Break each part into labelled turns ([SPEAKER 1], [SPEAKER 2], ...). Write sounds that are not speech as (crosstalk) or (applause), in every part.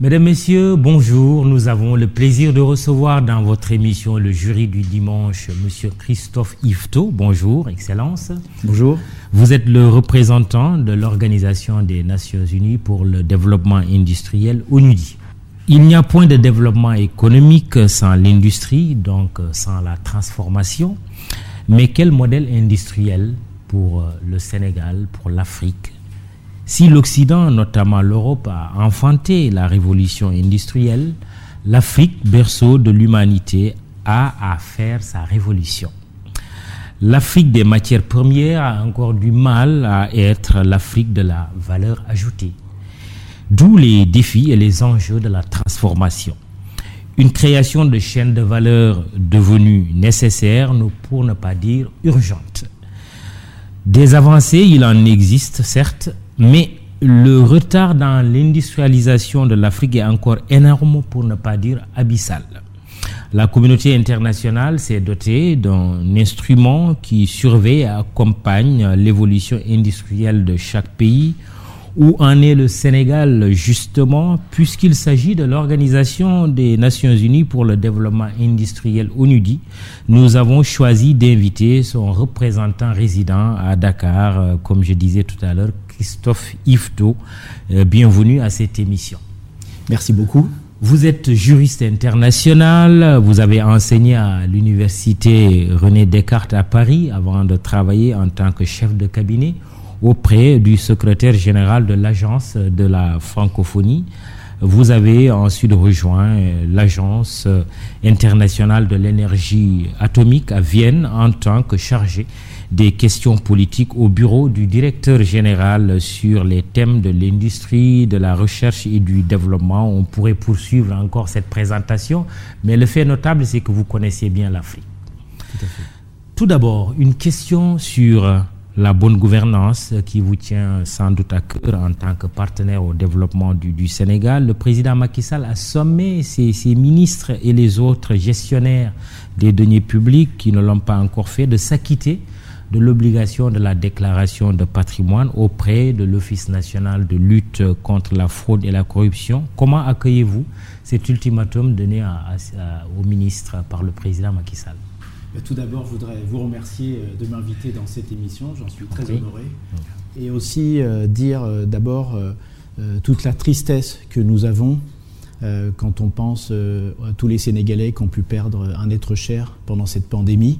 [SPEAKER 1] Mesdames, Messieurs, bonjour. Nous avons le plaisir de recevoir dans votre émission le jury du dimanche Monsieur Christophe Yvetot. Bonjour, Excellence.
[SPEAKER 2] Bonjour.
[SPEAKER 1] Vous êtes le représentant de l'Organisation des Nations Unies pour le développement industriel, ONUDI. Il n'y a point de développement économique sans l'industrie, donc sans la transformation. Mais quel modèle industriel pour le Sénégal, pour l'Afrique si l'Occident, notamment l'Europe, a enfanté la révolution industrielle, l'Afrique, berceau de l'humanité, a à faire sa révolution. L'Afrique des matières premières a encore du mal à être l'Afrique de la valeur ajoutée. D'où les défis et les enjeux de la transformation. Une création de chaînes de valeur devenue nécessaire, pour ne pas dire urgente. Des avancées, il en existe certes, mais le retard dans l'industrialisation de l'Afrique est encore énorme, pour ne pas dire abyssal. La communauté internationale s'est dotée d'un instrument qui surveille et accompagne l'évolution industrielle de chaque pays. Où en est le Sénégal justement, puisqu'il s'agit de l'Organisation des Nations Unies pour le développement industriel ONUDI, nous avons choisi d'inviter son représentant résident à Dakar, comme je disais tout à l'heure, Christophe Yvetot. bienvenue à cette émission.
[SPEAKER 2] Merci beaucoup.
[SPEAKER 1] Vous êtes juriste international, vous avez enseigné à l'université René Descartes à Paris avant de travailler en tant que chef de cabinet auprès du secrétaire général de l'agence de la francophonie. Vous avez ensuite rejoint l'agence internationale de l'énergie atomique à Vienne en tant que chargé des questions politiques au bureau du directeur général sur les thèmes de l'industrie, de la recherche et du développement. On pourrait poursuivre encore cette présentation, mais le fait notable, c'est que vous connaissez bien l'Afrique. Tout, Tout d'abord, une question sur la bonne gouvernance qui vous tient sans doute à cœur en tant que partenaire au développement du, Sénégal. Le président Macky Sall a sommé ses, ses ministres et les autres gestionnaires des deniers publics qui ne l'ont pas encore fait de s'acquitter de l'obligation de la déclaration de patrimoine auprès de l'Office national de lutte contre la fraude et la corruption. Comment accueillez-vous cet ultimatum donné au ministre par le président Macky Sall?
[SPEAKER 2] Tout d'abord, je voudrais vous remercier de m'inviter dans cette émission. J'en suis très honoré. Et aussi dire d'abord toute la tristesse que nous avons quand on pense à tous les Sénégalais qui ont pu perdre un être cher pendant cette pandémie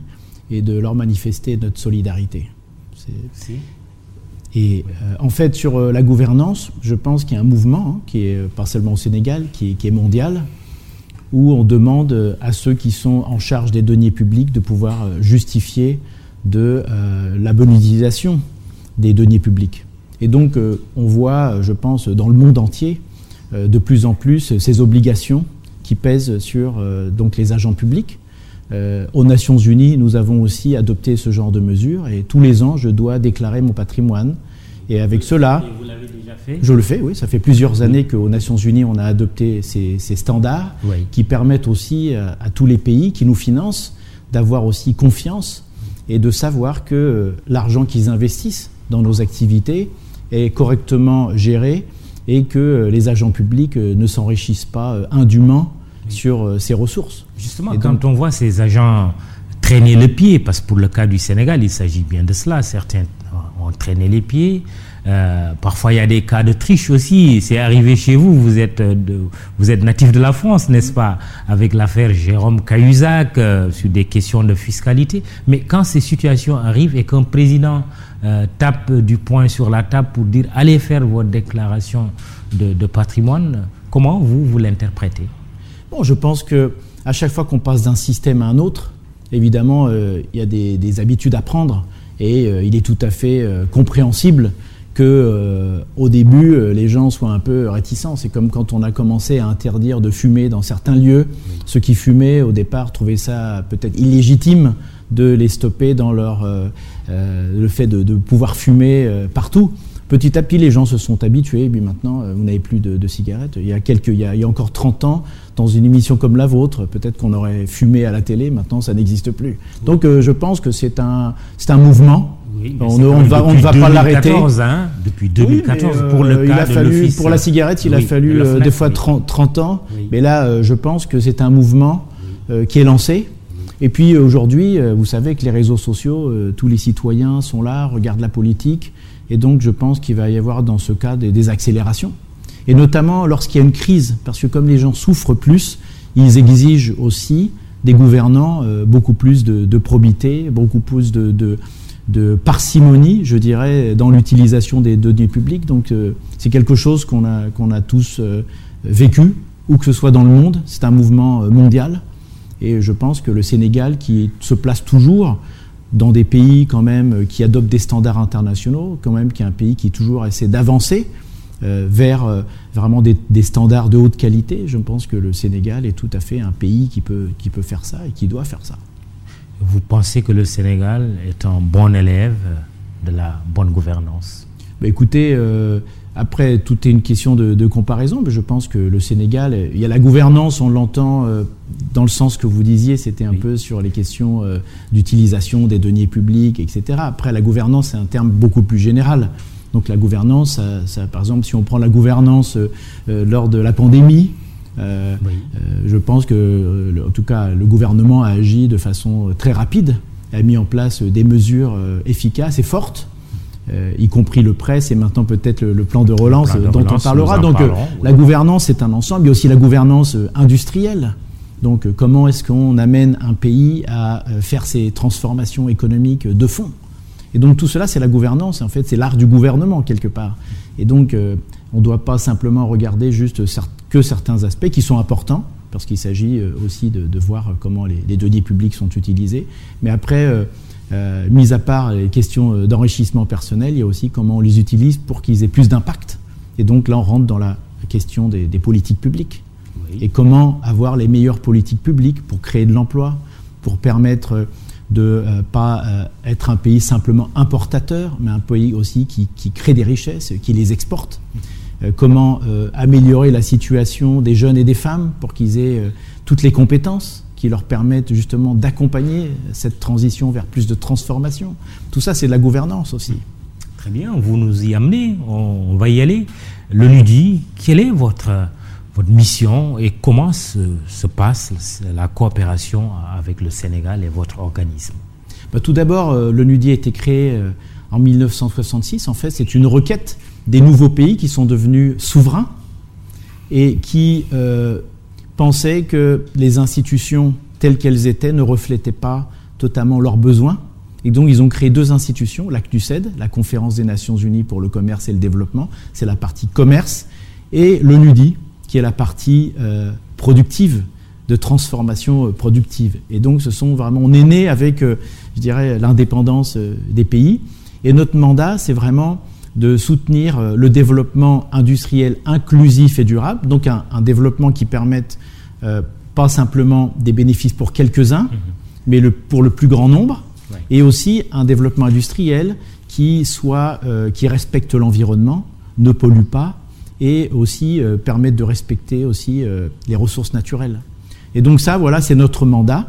[SPEAKER 2] et de leur manifester notre solidarité. Et en fait, sur la gouvernance, je pense qu'il y a un mouvement hein, qui est pas seulement au Sénégal, qui est, mondial, où on demande à ceux qui sont en charge des deniers publics de pouvoir justifier de la bonne utilisation des deniers publics. Et donc, on voit, je pense, dans le monde entier, de plus en plus ces obligations qui pèsent sur donc les agents publics euh, aux Nations Unies, nous avons aussi adopté ce genre de mesures et tous les ans, je dois déclarer mon patrimoine. Et avec cela,
[SPEAKER 1] vous l'avez déjà fait
[SPEAKER 2] je le fais, oui. Ça fait plusieurs années qu'aux Nations Unies, on a adopté ces, standards qui permettent aussi à, à, tous les pays qui nous financent d'avoir aussi confiance et de savoir que euh, l'argent qu'ils investissent dans nos activités est correctement géré et que euh, les agents publics ne s'enrichissent pas indûment sur ces ressources.
[SPEAKER 1] Justement, quand on voit ces agents traîner le pied, parce que pour le cas du Sénégal, il s'agit bien de cela, certains ont traîné les pieds. Euh, parfois, il y a des cas de triche aussi. C'est arrivé chez vous. Vous êtes, de, vous êtes natif de la France, n'est-ce pas Avec l'affaire Jérôme Cahuzac euh, sur des questions de fiscalité. Mais quand ces situations arrivent et qu'un président euh, tape du poing sur la table pour dire allez faire votre déclaration de, de patrimoine, comment vous, vous l'interprétez?
[SPEAKER 2] Bon, je pense que à chaque fois qu'on passe d'un système à un autre, évidemment, il y a des, habitudes à prendre et il est tout à fait compréhensible que au début les gens soient un peu réticents. C'est comme quand on a commencé à interdire de fumer dans certains lieux. Ceux qui fumaient au départ trouvaient ça peut-être illégitime de les stopper dans leur le fait de, pouvoir fumer partout. Petit à petit, les gens se sont habitués, et puis maintenant, vous n'avez plus de, cigarettes. Il y, a quelques, il, y a, il y a encore 30 ans, dans une émission comme la vôtre, peut-être qu'on aurait fumé à la télé, maintenant ça n'existe plus. Donc je pense que c'est un, un mouvement on, ne va, on va pas l'arrêter.
[SPEAKER 1] Hein, depuis 2014, pour le
[SPEAKER 2] cas il a fallu, Pour la cigarette, il a fallu des fois 30, 30 ans. Mais là, je pense que c'est un mouvement qui est lancé. Et puis aujourd'hui, vous savez que les réseaux sociaux, tous les citoyens sont là, regardent la politique. Et donc, je pense qu'il va y avoir dans ce cas des, accélérations. Et notamment lorsqu'il y a une crise, parce que comme les gens souffrent plus, ils exigent aussi des gouvernants euh, beaucoup plus de, probité, beaucoup plus de, parcimonie, je dirais, dans l'utilisation des données publiques. Donc euh, c'est quelque chose qu'on a, tous euh, vécu, où que ce soit dans le monde. C'est un mouvement mondial. Et je pense que le Sénégal, qui se place toujours dans des pays quand même euh, qui adoptent des standards internationaux, quand même qui est un pays qui toujours essaie d'avancer euh, vers euh, vraiment des, standards de haute qualité. Je pense que le Sénégal est tout à fait un pays qui peut, qui peut faire ça et qui doit faire ça.
[SPEAKER 1] Vous pensez que le Sénégal est un bon élève de la bonne gouvernance?
[SPEAKER 2] Bah, Écoutez, après, tout est une question de, comparaison, mais je pense que le Sénégal, il y a la gouvernance, on l'entend euh, dans le sens que vous disiez, c'était un peu sur les questions euh, d'utilisation des deniers publics, etc. Après, la gouvernance, c'est un terme beaucoup plus général. Donc la gouvernance, ça, par exemple, si on prend la gouvernance euh, lors de la pandémie, je pense que, en tout cas, le gouvernement a agi de façon très rapide, a mis en place des mesures efficaces et fortes euh, y compris le presse et maintenant peut-être le, plan de relance dont on parlera. Donc euh, la gouvernance est un ensemble, il y a aussi la gouvernance euh, industrielle. Donc comment est-ce qu'on amène un pays à faire ses transformations économiques de fond? Et donc tout cela, c'est la gouvernance, en fait, c'est l'art du gouvernement quelque part. Et donc on ne doit pas simplement regarder juste que certains aspects qui sont importants, parce qu'il s'agit aussi de, voir comment les, les, deniers publics sont utilisés. Mais après, euh, mis à part les questions euh, d'enrichissement personnel, il y a aussi comment on les utilise pour qu'ils aient plus d'impact. Et donc là, on rentre dans la question des, politiques publiques. Et comment avoir les meilleures politiques publiques pour créer de l'emploi, pour permettre de euh, pas être un pays simplement importateur, mais un pays aussi qui, crée des richesses, qui les exporte. comment améliorer la situation des jeunes et des femmes pour qu'ils aient toutes les compétences qui leur permettent justement d'accompagner cette transition vers plus de transformation. Tout ça, c'est de la gouvernance aussi.
[SPEAKER 1] Très bien, vous nous y amenez, on, va y aller. Le NUDI, quelle est votre, votre mission et comment se, passe la coopération avec le Sénégal et votre organisme?
[SPEAKER 2] Bah, Tout d'abord, euh, le NUDI a été créé euh, en 1966. En fait, c'est une requête des nouveaux pays qui sont devenus souverains et qui euh, pensaient que les institutions telles qu'elles étaient ne reflétaient pas totalement leurs besoins. Et donc ils ont créé deux institutions, la CNUSED, la Conférence des Nations Unies pour le commerce et le développement, c'est la partie commerce, et l'ONUDI, qui est la partie euh, productive, de transformation euh, productive. Et donc ce sont vraiment, on est né avec, euh, je dirais, l'indépendance des pays. Et notre mandat, c'est vraiment de soutenir euh, le développement industriel inclusif et durable, donc un, développement qui permette euh, pas simplement des bénéfices pour quelques-uns, mhm. mais le, pour le plus grand nombre, et aussi un développement industriel qui, soit, euh, qui respecte l'environnement, ne pollue pas, et aussi permette de respecter aussi les ressources naturelles. Et donc ça, voilà, c'est notre mandat.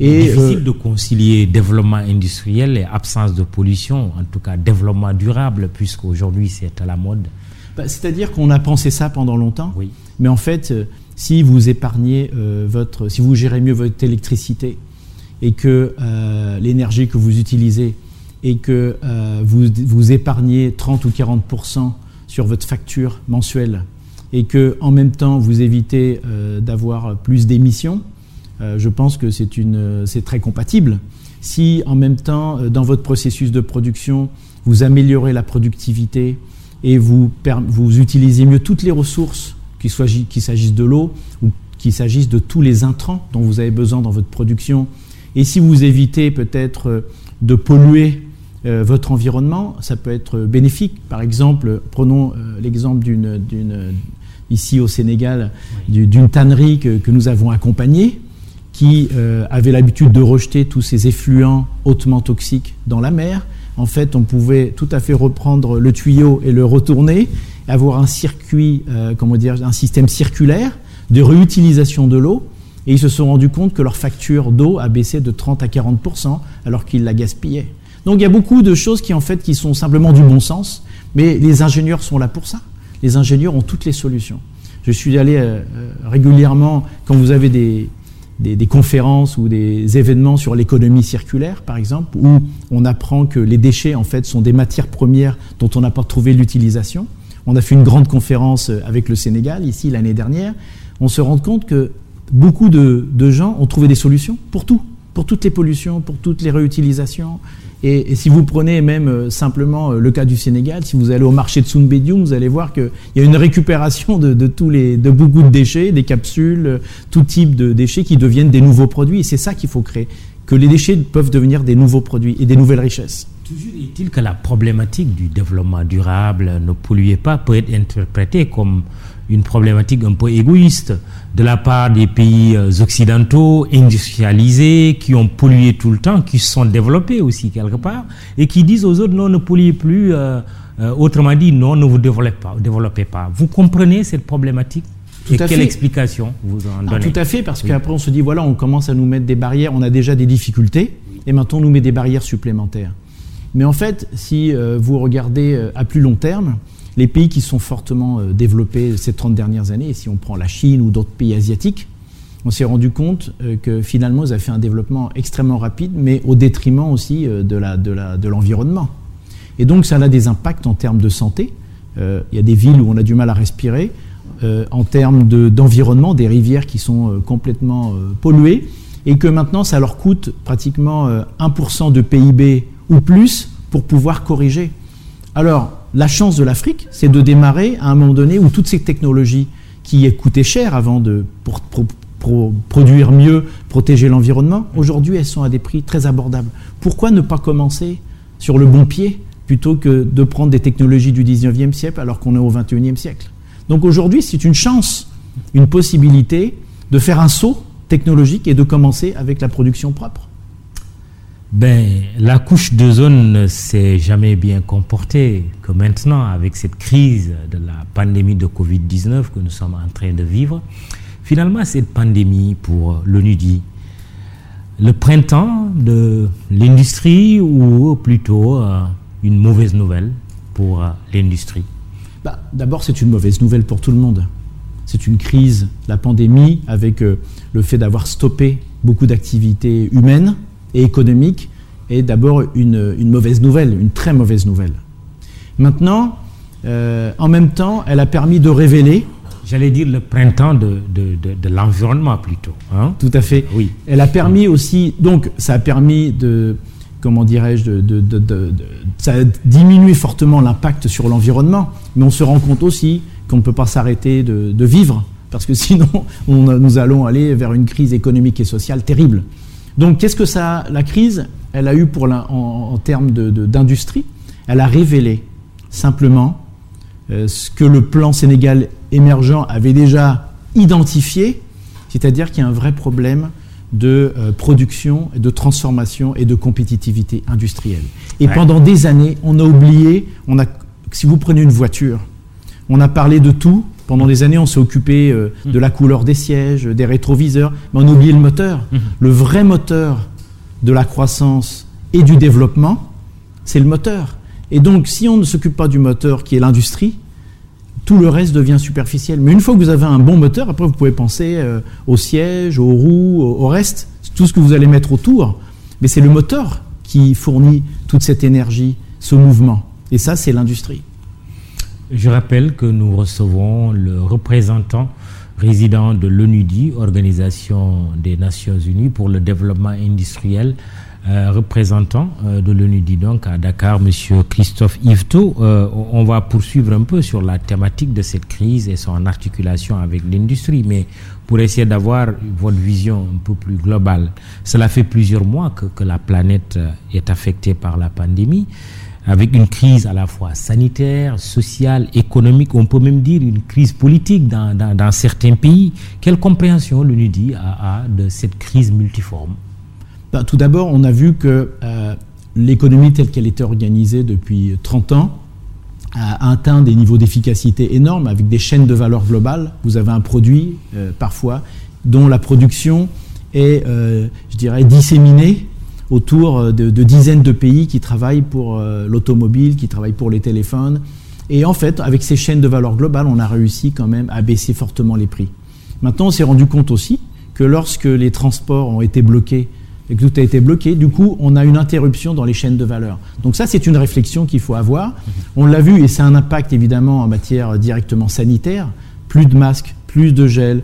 [SPEAKER 1] Et difficile euh, de concilier développement industriel et absence de pollution, en tout cas développement durable, puisqu'aujourd'hui c'est à la mode.
[SPEAKER 2] Bah, c'est-à-dire qu'on a pensé ça pendant longtemps, oui. mais en fait, euh, si vous épargnez euh, votre, si vous gérez mieux votre électricité et que l'énergie que vous utilisez et que vous, vous épargnez 30 ou 40% sur votre facture mensuelle et que en même temps vous évitez euh, d'avoir plus d'émissions, euh, je pense que c'est très compatible. Si en même temps euh, dans votre processus de production vous améliorez la productivité et vous utilisez mieux toutes les ressources, qu'il s'agisse de l'eau ou qu'il s'agisse de tous les intrants dont vous avez besoin dans votre production, et si vous évitez peut-être de polluer votre environnement, ça peut être bénéfique. Par exemple, prenons l'exemple d'une ici au Sénégal d'une tannerie que, nous avons accompagnée, qui euh, avait l'habitude de rejeter tous ces effluents hautement toxiques dans la mer. En fait, on pouvait tout à fait reprendre le tuyau et le retourner, avoir un circuit, euh, comment dire, un système circulaire de réutilisation de l'eau. Et ils se sont rendus compte que leur facture d'eau a baissé de 30 à 40% alors qu'ils la gaspillaient. Donc il y a beaucoup de choses qui en fait qui sont simplement du bon sens, mais les ingénieurs sont là pour ça. Les ingénieurs ont toutes les solutions. Je suis allé euh, euh, régulièrement quand vous avez des, des, conférences ou des événements sur l'économie circulaire, par exemple, où on apprend que les déchets, en fait, sont des matières premières dont on n'a pas trouvé l'utilisation. On a fait une grande conférence euh, avec le Sénégal, ici, l'année dernière. On se rend compte que beaucoup de, de gens ont trouvé des solutions pour tout, pour toutes les pollutions, pour toutes les réutilisations, et, si vous prenez même euh, simplement euh, le cas du Sénégal, si vous allez au marché de Sunbedium, vous allez voir qu'il y a une récupération de, tous les, de beaucoup de déchets, des capsules, euh, tout type de déchets qui deviennent des nouveaux produits. Et c'est ça qu'il faut créer, que les déchets peuvent devenir des nouveaux produits et des nouvelles richesses.
[SPEAKER 1] Toujours est-il que la problématique du développement durable, ne polluez pas, peut être interprétée comme une problématique un peu égoïste de la part des pays euh, occidentaux industrialisés qui ont pollué tout le temps, qui se sont développés aussi quelque part, et qui disent aux autres non, ne polluez plus, euh, euh, autrement dit, non, ne vous développez pas, développez pas. Vous comprenez cette problématique et quelle explication vous en ah,
[SPEAKER 2] donnez Tout à fait, parce qu'après on se dit, voilà, on commence à nous mettre des barrières, on a déjà des difficultés, et maintenant on nous met des barrières supplémentaires. Mais en fait, si vous regardez à plus long terme, les pays qui sont fortement euh, développés ces 30 dernières années, si on prend la Chine ou d'autres pays asiatiques, on s'est rendu compte euh, que finalement, ils avaient fait un développement extrêmement rapide, mais au détriment aussi euh, de l'environnement. Et donc, ça a des impacts en termes de santé. Il y a des villes où on a du mal à respirer. en termes d'environnement, des rivières qui sont complètement polluées, et que maintenant, ça leur coûte pratiquement 1% de PIB ou plus pour pouvoir corriger. Alors, la chance de l'Afrique, c'est de démarrer à un moment donné où toutes ces technologies qui coûtaient cher avant de pour, produire mieux, protéger l'environnement, aujourd'hui elles sont à des prix très abordables. Pourquoi ne pas commencer sur le bon pied plutôt que de prendre des technologies du 19e siècle alors qu'on est au 21e siècle? Donc aujourd'hui, c'est une chance, une possibilité de faire un saut technologique et de commencer avec la production propre.
[SPEAKER 1] Ben, la couche de zone ne s'est jamais bien comportée que maintenant avec cette crise de la pandémie de Covid-19 que nous sommes en train de vivre. Finalement, cette pandémie, pour l'ONU dit, le printemps de l'industrie ou plutôt euh, une mauvaise nouvelle pour euh, l'industrie?
[SPEAKER 2] Bah, D'abord, c'est une mauvaise nouvelle pour tout le monde. C'est une crise, la pandémie, avec euh, le fait d'avoir stoppé beaucoup d'activités humaines, et économique est d'abord une, mauvaise nouvelle, une très mauvaise nouvelle. Maintenant, euh, en même temps, elle a permis de révéler.
[SPEAKER 1] J'allais dire le printemps de, de, l'environnement plutôt.
[SPEAKER 2] Hein Tout à fait. Oui. Elle a permis aussi, donc ça a permis de, comment dirais-je, de, ça a diminué fortement l'impact sur l'environnement, mais on se rend compte aussi qu'on ne peut pas s'arrêter de, vivre, parce que (laughs) sinon nous allons aller vers une crise économique et sociale terrible. Donc qu'est-ce que ça, la crise, elle a eu pour en, termes d'industrie? Elle a révélé simplement euh, ce que le plan Sénégal émergent avait déjà identifié, c'est-à-dire qu'il y a un vrai problème de euh, production, de transformation et de compétitivité industrielle. Et pendant des années, on a oublié, on a, si vous prenez une voiture, on a parlé de tout, pendant des années, on s'est occupé euh, de la couleur des sièges, des rétroviseurs, mais on a oublié le moteur. Mhm. Le vrai moteur de la croissance et du développement, c'est le moteur. Et donc, si on ne s'occupe pas du moteur qui est l'industrie, tout le reste devient superficiel. Mais une fois que vous avez un bon moteur, après vous pouvez penser euh, au siège, aux roues, au, reste, tout ce que vous allez mettre autour. Mais c'est le moteur qui fournit toute cette énergie, ce mouvement. Et ça, c'est l'industrie.
[SPEAKER 1] Je rappelle que nous recevons le représentant résident de l'ONUDI, Organisation des Nations Unies pour le développement industriel, euh, représentant euh, de l'ONUDI donc à Dakar, Monsieur Christophe Yvetot. Euh, on va poursuivre un peu sur la thématique de cette crise et son articulation avec l'industrie, mais pour essayer d'avoir votre vision un peu plus globale. Cela fait plusieurs mois que, que la planète est affectée par la pandémie avec une crise à la fois sanitaire, sociale, économique, on peut même dire une crise politique dans, dans, certains pays. Quelle compréhension l'UNIDI a, a, de cette crise multiforme?
[SPEAKER 2] Ben, Tout d'abord, on a vu que euh, l'économie telle qu'elle était organisée depuis 30 ans a atteint des niveaux d'efficacité énormes avec des chaînes de valeur globales. Vous avez un produit, euh, parfois, dont la production est, euh, je dirais, disséminée autour de, dizaines de pays qui travaillent pour l'automobile, qui travaillent pour les téléphones. Et en fait, avec ces chaînes de valeur globale, on a réussi quand même à baisser fortement les prix. Maintenant, on s'est rendu compte aussi que lorsque les transports ont été bloqués et que tout a été bloqué, du coup, on a une interruption dans les chaînes de valeur. Donc ça, c'est une réflexion qu'il faut avoir. On l'a vu, et c'est un impact évidemment en matière directement sanitaire. Plus de masques, plus de gel,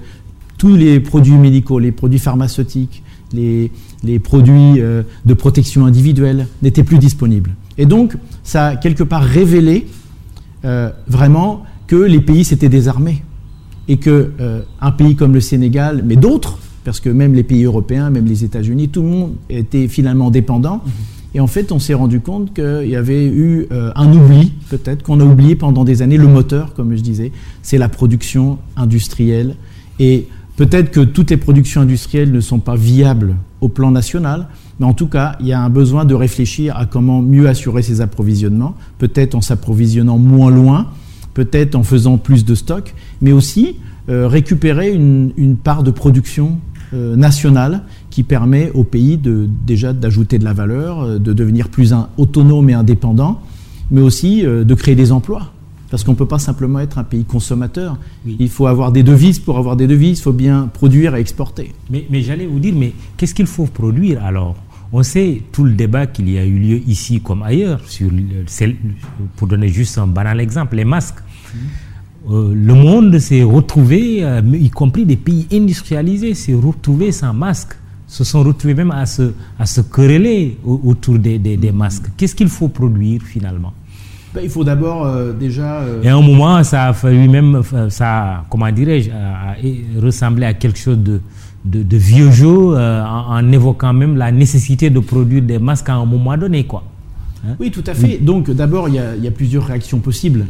[SPEAKER 2] tous les produits médicaux, les produits pharmaceutiques, les, produits euh, de protection individuelle n'étaient plus disponibles. Et donc, ça a quelque part révélé euh, vraiment que les pays s'étaient désarmés et que euh, un pays comme le Sénégal, mais d'autres, parce que même les pays européens, même les États-Unis, tout le monde était finalement dépendant. Mhm. Et en fait, on s'est rendu compte qu'il y avait eu euh, un oubli, peut-être, qu'on a oublié pendant des années. Le moteur, comme je disais, c'est la production industrielle. Et peut-être que toutes les productions industrielles ne sont pas viables au plan national, mais en tout cas, il y a un besoin de réfléchir à comment mieux assurer ces approvisionnements, peut-être en s'approvisionnant moins loin, peut-être en faisant plus de stocks, mais aussi euh, récupérer une, part de production euh, nationale qui permet au pays de, déjà d'ajouter de la valeur, euh, de devenir plus autonome et indépendant, mais aussi de créer des emplois. Parce qu'on ne peut pas simplement être un pays consommateur. Il faut avoir des devises. Pour avoir des devises, il faut bien produire et exporter.
[SPEAKER 1] Mais, mais j'allais vous dire, mais qu'est-ce qu'il faut produire alors? On sait tout le débat qu'il y a eu lieu ici comme ailleurs, sur, pour donner juste un banal exemple, les masques. Euh, le monde s'est retrouvé, euh, y compris des pays industrialisés, s'est retrouvé sans masques, se sont retrouvés même à se, à se quereller autour des, des, masques. Qu'est-ce qu'il faut produire finalement?
[SPEAKER 2] Ben, il faut d'abord euh, déjà.
[SPEAKER 1] Et à un moment, ça a fallu même, ça, comment dirais-je, ressembler à quelque chose de, de, vieux jeu euh, en, évoquant même la nécessité de produire des masques à un moment donné. Quoi.
[SPEAKER 2] Hein? oui, tout à fait. Donc d'abord, il y, a plusieurs réactions possibles.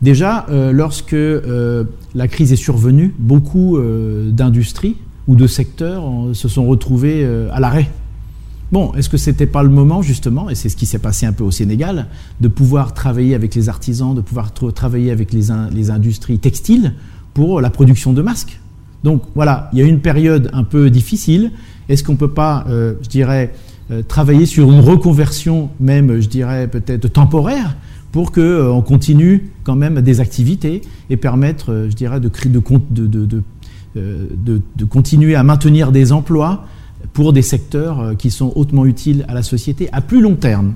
[SPEAKER 2] Déjà, euh, lorsque euh, la crise est survenue, beaucoup d'industries ou de secteurs se sont retrouvés à l'arrêt. Bon, est-ce que ce n'était pas le moment, justement, et c'est ce qui s'est passé un peu au Sénégal, de pouvoir travailler avec les artisans, de pouvoir travailler avec les, industries textiles pour la production de masques? Donc voilà, il y a une période un peu difficile. Est-ce qu'on ne peut pas, euh, je dirais, euh, travailler sur une reconversion, même, je dirais, peut-être temporaire, pour qu'on euh, continue quand même des activités et permettre, je dirais, de, continuer à maintenir des emplois pour des secteurs qui sont hautement utiles à la société à plus long terme.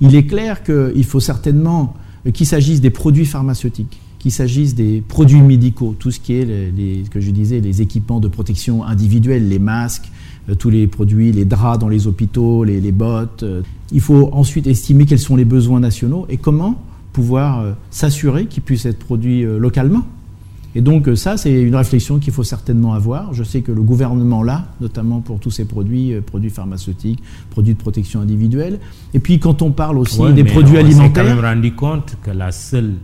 [SPEAKER 2] Il est clair qu'il faut certainement qu'il s'agisse des produits pharmaceutiques, qu'il s'agisse des produits médicaux, tout ce qui est, que je disais, les équipements de protection individuelle, les masques, euh, tous les produits, les draps dans les hôpitaux, les, bottes. Euh. il faut ensuite estimer quels sont les besoins nationaux et comment pouvoir euh, s'assurer qu'ils puissent être produits localement. Et donc ça, c'est une réflexion qu'il faut certainement avoir. Je sais que le gouvernement là, notamment pour tous ces produits, produits pharmaceutiques, produits de protection individuelle. Et puis quand on parle aussi des produits alimentaires...
[SPEAKER 1] On s'est quand même rendu compte que la seule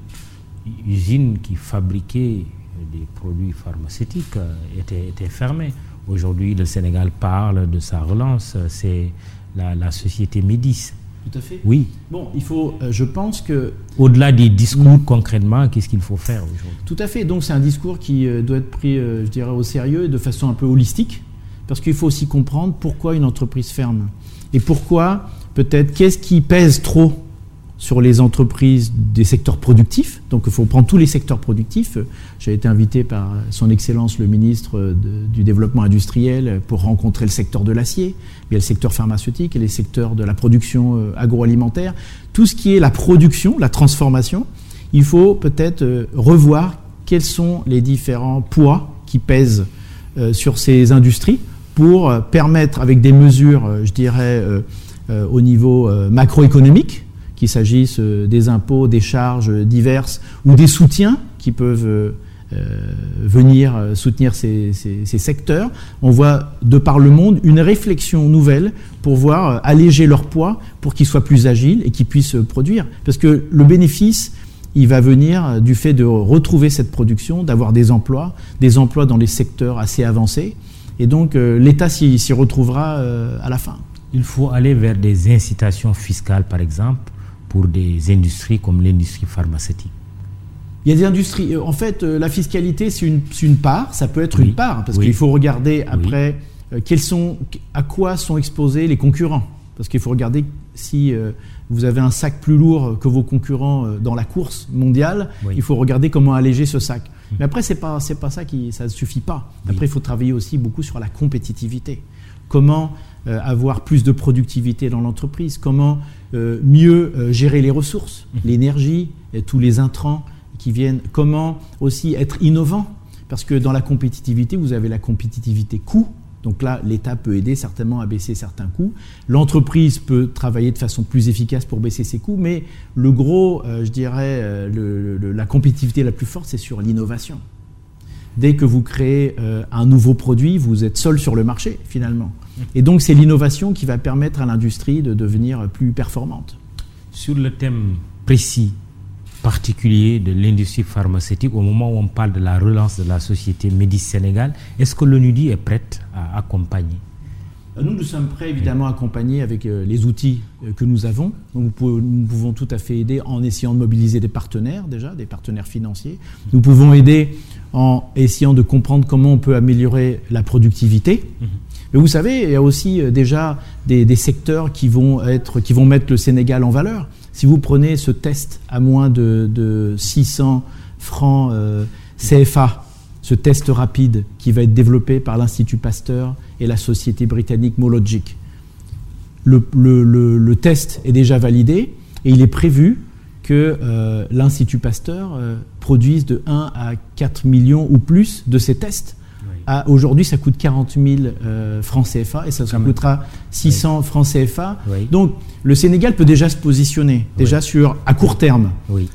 [SPEAKER 1] usines qui fabriquaient des produits pharmaceutiques euh, étaient fermées. Aujourd'hui, le Sénégal parle de sa relance, c'est la, société Médis.
[SPEAKER 2] Tout à fait.
[SPEAKER 1] Oui.
[SPEAKER 2] Bon, il faut, euh, je pense que.
[SPEAKER 1] Au-delà des discours, concrètement, qu'est-ce qu'il faut faire aujourd'hui?
[SPEAKER 2] Tout à fait. Donc, c'est un discours qui euh, doit être pris, je dirais, au sérieux et de façon un peu holistique, parce qu'il faut aussi comprendre pourquoi une entreprise ferme. Et pourquoi, peut-être, qu'est-ce qui pèse trop sur les entreprises des secteurs productifs. Donc il faut prendre tous les secteurs productifs. J'ai été invité par son Excellence le ministre du Développement industriel pour rencontrer le secteur de l'acier, a le secteur pharmaceutique et les secteurs de la production euh, agroalimentaire. Tout ce qui est la production, la transformation, il faut peut-être euh, revoir quels sont les différents poids qui pèsent euh, sur ces industries pour permettre, avec des mesures, je dirais, au niveau macroéconomique, qu'il s'agisse euh, des impôts, des charges diverses ou des soutiens qui peuvent euh, euh, venir soutenir ces, secteurs. On voit de par le monde une réflexion nouvelle pour voir alléger leur poids pour qu'ils soient plus agiles et qu'ils puissent produire. Parce que le bénéfice, il va venir du fait de retrouver cette production, d'avoir des emplois, des emplois dans les secteurs assez avancés. Et donc l'État s'y retrouvera à la fin.
[SPEAKER 1] Il faut aller vers des incitations fiscales, par exemple, pour des industries comme l'industrie pharmaceutique
[SPEAKER 2] il y a des industries. Euh, en fait, euh, la fiscalité, c'est une, part. Ça peut être une part, parce qu'il faut regarder après euh, quels sont, à quoi sont exposés les concurrents. parce qu'il faut regarder si vous avez un sac plus lourd que vos concurrents dans la course mondiale, il faut regarder comment alléger ce sac. Mmh. Mais après, c'est pas c'est pas ça qui ça suffit pas. Après, il faut travailler aussi beaucoup sur la compétitivité. Comment avoir plus de productivité dans l'entreprise? Comment mieux gérer les ressources, l'énergie, tous les intrants qui viennent. Comment aussi être innovant? Parce que dans la compétitivité, vous avez la compétitivité coût. Donc là, l'État peut aider certainement à baisser certains coûts. L'entreprise peut travailler de façon plus efficace pour baisser ses coûts, mais le gros, euh, je dirais, euh, la compétitivité la plus forte, c'est sur l'innovation. Dès que vous créez euh, un nouveau produit, vous êtes seul sur le marché, finalement. Et donc, c'est l'innovation qui va permettre à l'industrie de devenir plus performante.
[SPEAKER 1] Sur le thème précis particulier de l'industrie pharmaceutique au moment où on parle de la relance de la société Médis Sénégal. Est-ce que l'ONUDI est prête à accompagner?
[SPEAKER 2] Nous, nous sommes prêts évidemment à accompagner avec euh, les outils euh, que nous avons. Nous pouvons, tout à fait aider en essayant de mobiliser des partenaires déjà, des partenaires financiers. Nous pouvons aider en essayant de comprendre comment on peut améliorer la productivité. Mhm. Mais vous savez, il y a aussi euh, déjà des, secteurs qui vont, être, mettre le Sénégal en valeur. Si vous prenez ce test à moins de, 600 francs euh, CFA, ce test rapide qui va être développé par l'Institut Pasteur et la société britannique Mologic, le, test est déjà validé et il est prévu que euh, l'Institut Pasteur produise de 1 à 4 millions ou plus de ces tests Aujourd'hui, ça coûte 40 000 euh, francs CFA et ça, coûtera 600 francs CFA. Donc, le Sénégal peut déjà se positionner, déjà sur à court terme.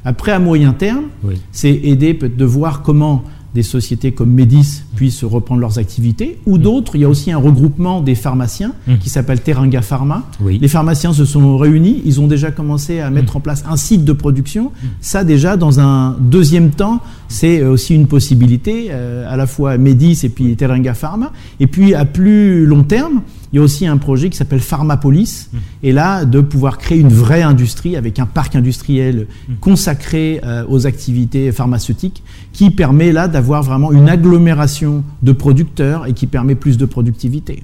[SPEAKER 2] Après, à moyen terme, c'est aider de voir comment des sociétés comme Médis puissent reprendre leurs activités, ou d'autres. Il y a aussi un regroupement des pharmaciens mm. qui s'appelle Teranga Pharma. Les pharmaciens se sont réunis, ils ont déjà commencé à mettre mm. en place un site de production. Ça déjà, dans un deuxième temps, c'est aussi une possibilité, euh, à la fois Médis et puis Teranga Pharma. Et puis à plus long terme, il y a aussi un projet qui s'appelle Pharmapolis, et là, de pouvoir créer une vraie industrie avec un parc industriel consacré euh, aux activités pharmaceutiques, qui permet là d'avoir vraiment une agglomération de producteurs et qui permet plus de productivité.